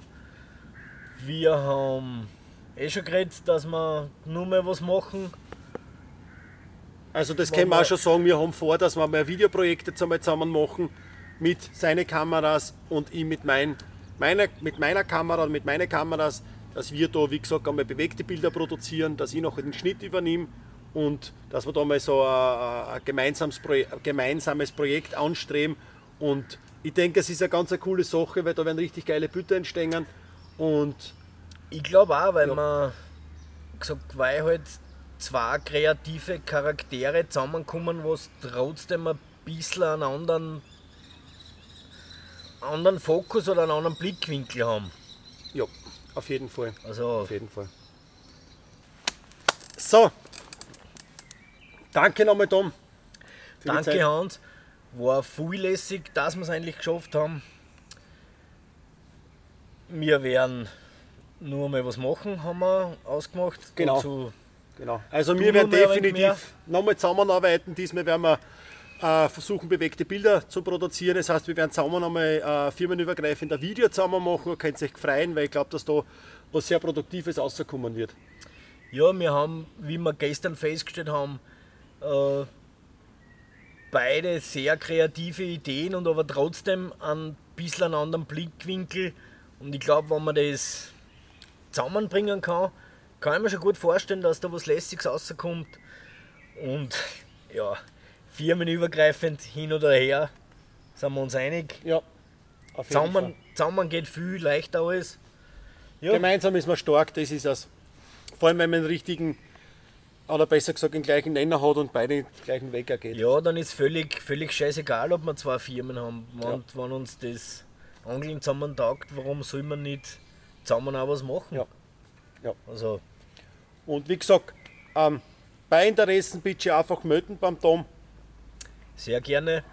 Wir haben eh schon geredet, dass wir nur mehr was machen. Also das können wir auch schon sagen, wir haben vor, dass wir mehr Videoprojekte zusammen machen mit seinen Kameras und ich mit, mein, meiner, mit meiner Kamera und mit meinen Kameras, dass wir da, wie gesagt, einmal bewegte Bilder produzieren, dass ich noch den Schnitt übernehme und dass wir da mal so ein, ein gemeinsames, Projekt, ein gemeinsames Projekt anstreben. Und ich denke, es ist eine ganz eine coole Sache, weil da werden richtig geile Bilder entstehen. Und ich glaube auch, weil ja. man gesagt, weil halt zwei kreative Charaktere zusammenkommen, was trotzdem ein bisschen einen anderen, anderen Fokus oder einen anderen Blickwinkel haben. Ja, auf jeden Fall. Also auf jeden Fall. So, Danke nochmal, Tom. Danke, Hans. War viel lässig, dass wir es eigentlich geschafft haben. Wir werden nur mal was machen, haben wir ausgemacht. Genau. Dazu genau. Also wir werden definitiv nochmal zusammenarbeiten. Diesmal werden wir versuchen, bewegte Bilder zu produzieren. Das heißt, wir werden zusammen nochmal äh, firmenübergreifend ein Video zusammen machen. Ihr könnt euch freuen, weil ich glaube, dass da was sehr Produktives rauskommen wird. Ja, wir haben, wie wir gestern festgestellt haben, äh, beide sehr kreative Ideen und aber trotzdem ein bisschen einen anderen Blickwinkel. Und ich glaube, wenn man das zusammenbringen kann, kann ich mir schon gut vorstellen, dass da was Lässiges rauskommt. Und ja, firmenübergreifend hin oder her sind wir uns einig. Ja, auf jeden zusammen, Fall. zusammen geht viel leichter alles. Ja. Gemeinsam ist man stark, das ist es. Vor allem, wenn man den richtigen oder besser gesagt den gleichen Nenner hat und beide den gleichen Weg geht. Ja, dann ist völlig, völlig scheißegal, ob wir zwei Firmen haben. Wenn, ja. wenn uns das Angeln zusammen taugt, warum soll man nicht zusammen auch was machen? Ja. ja. Also. Und wie gesagt, ähm, bei Interessen bitte einfach melden beim Tom. Sehr gerne.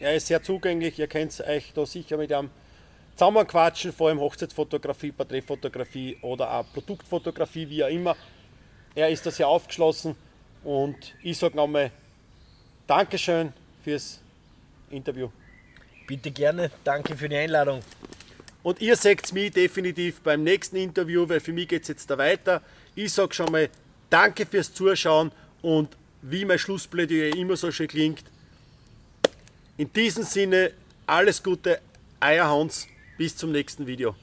Er ist sehr zugänglich, ihr könnt euch da sicher mit ihm zusammenquatschen, vor allem Hochzeitsfotografie, Porträtfotografie oder auch Produktfotografie, wie auch immer. Er ist da sehr aufgeschlossen und ich sage nochmal Dankeschön fürs Interview. Bitte gerne, danke für die Einladung. Und ihr seht mich definitiv beim nächsten Interview, weil für mich geht es jetzt da weiter. Ich sage schon mal Danke fürs Zuschauen und wie mein Schlussplädoyer immer so schön klingt. In diesem Sinne Alles Gute, euer Hans. Bis zum nächsten Video.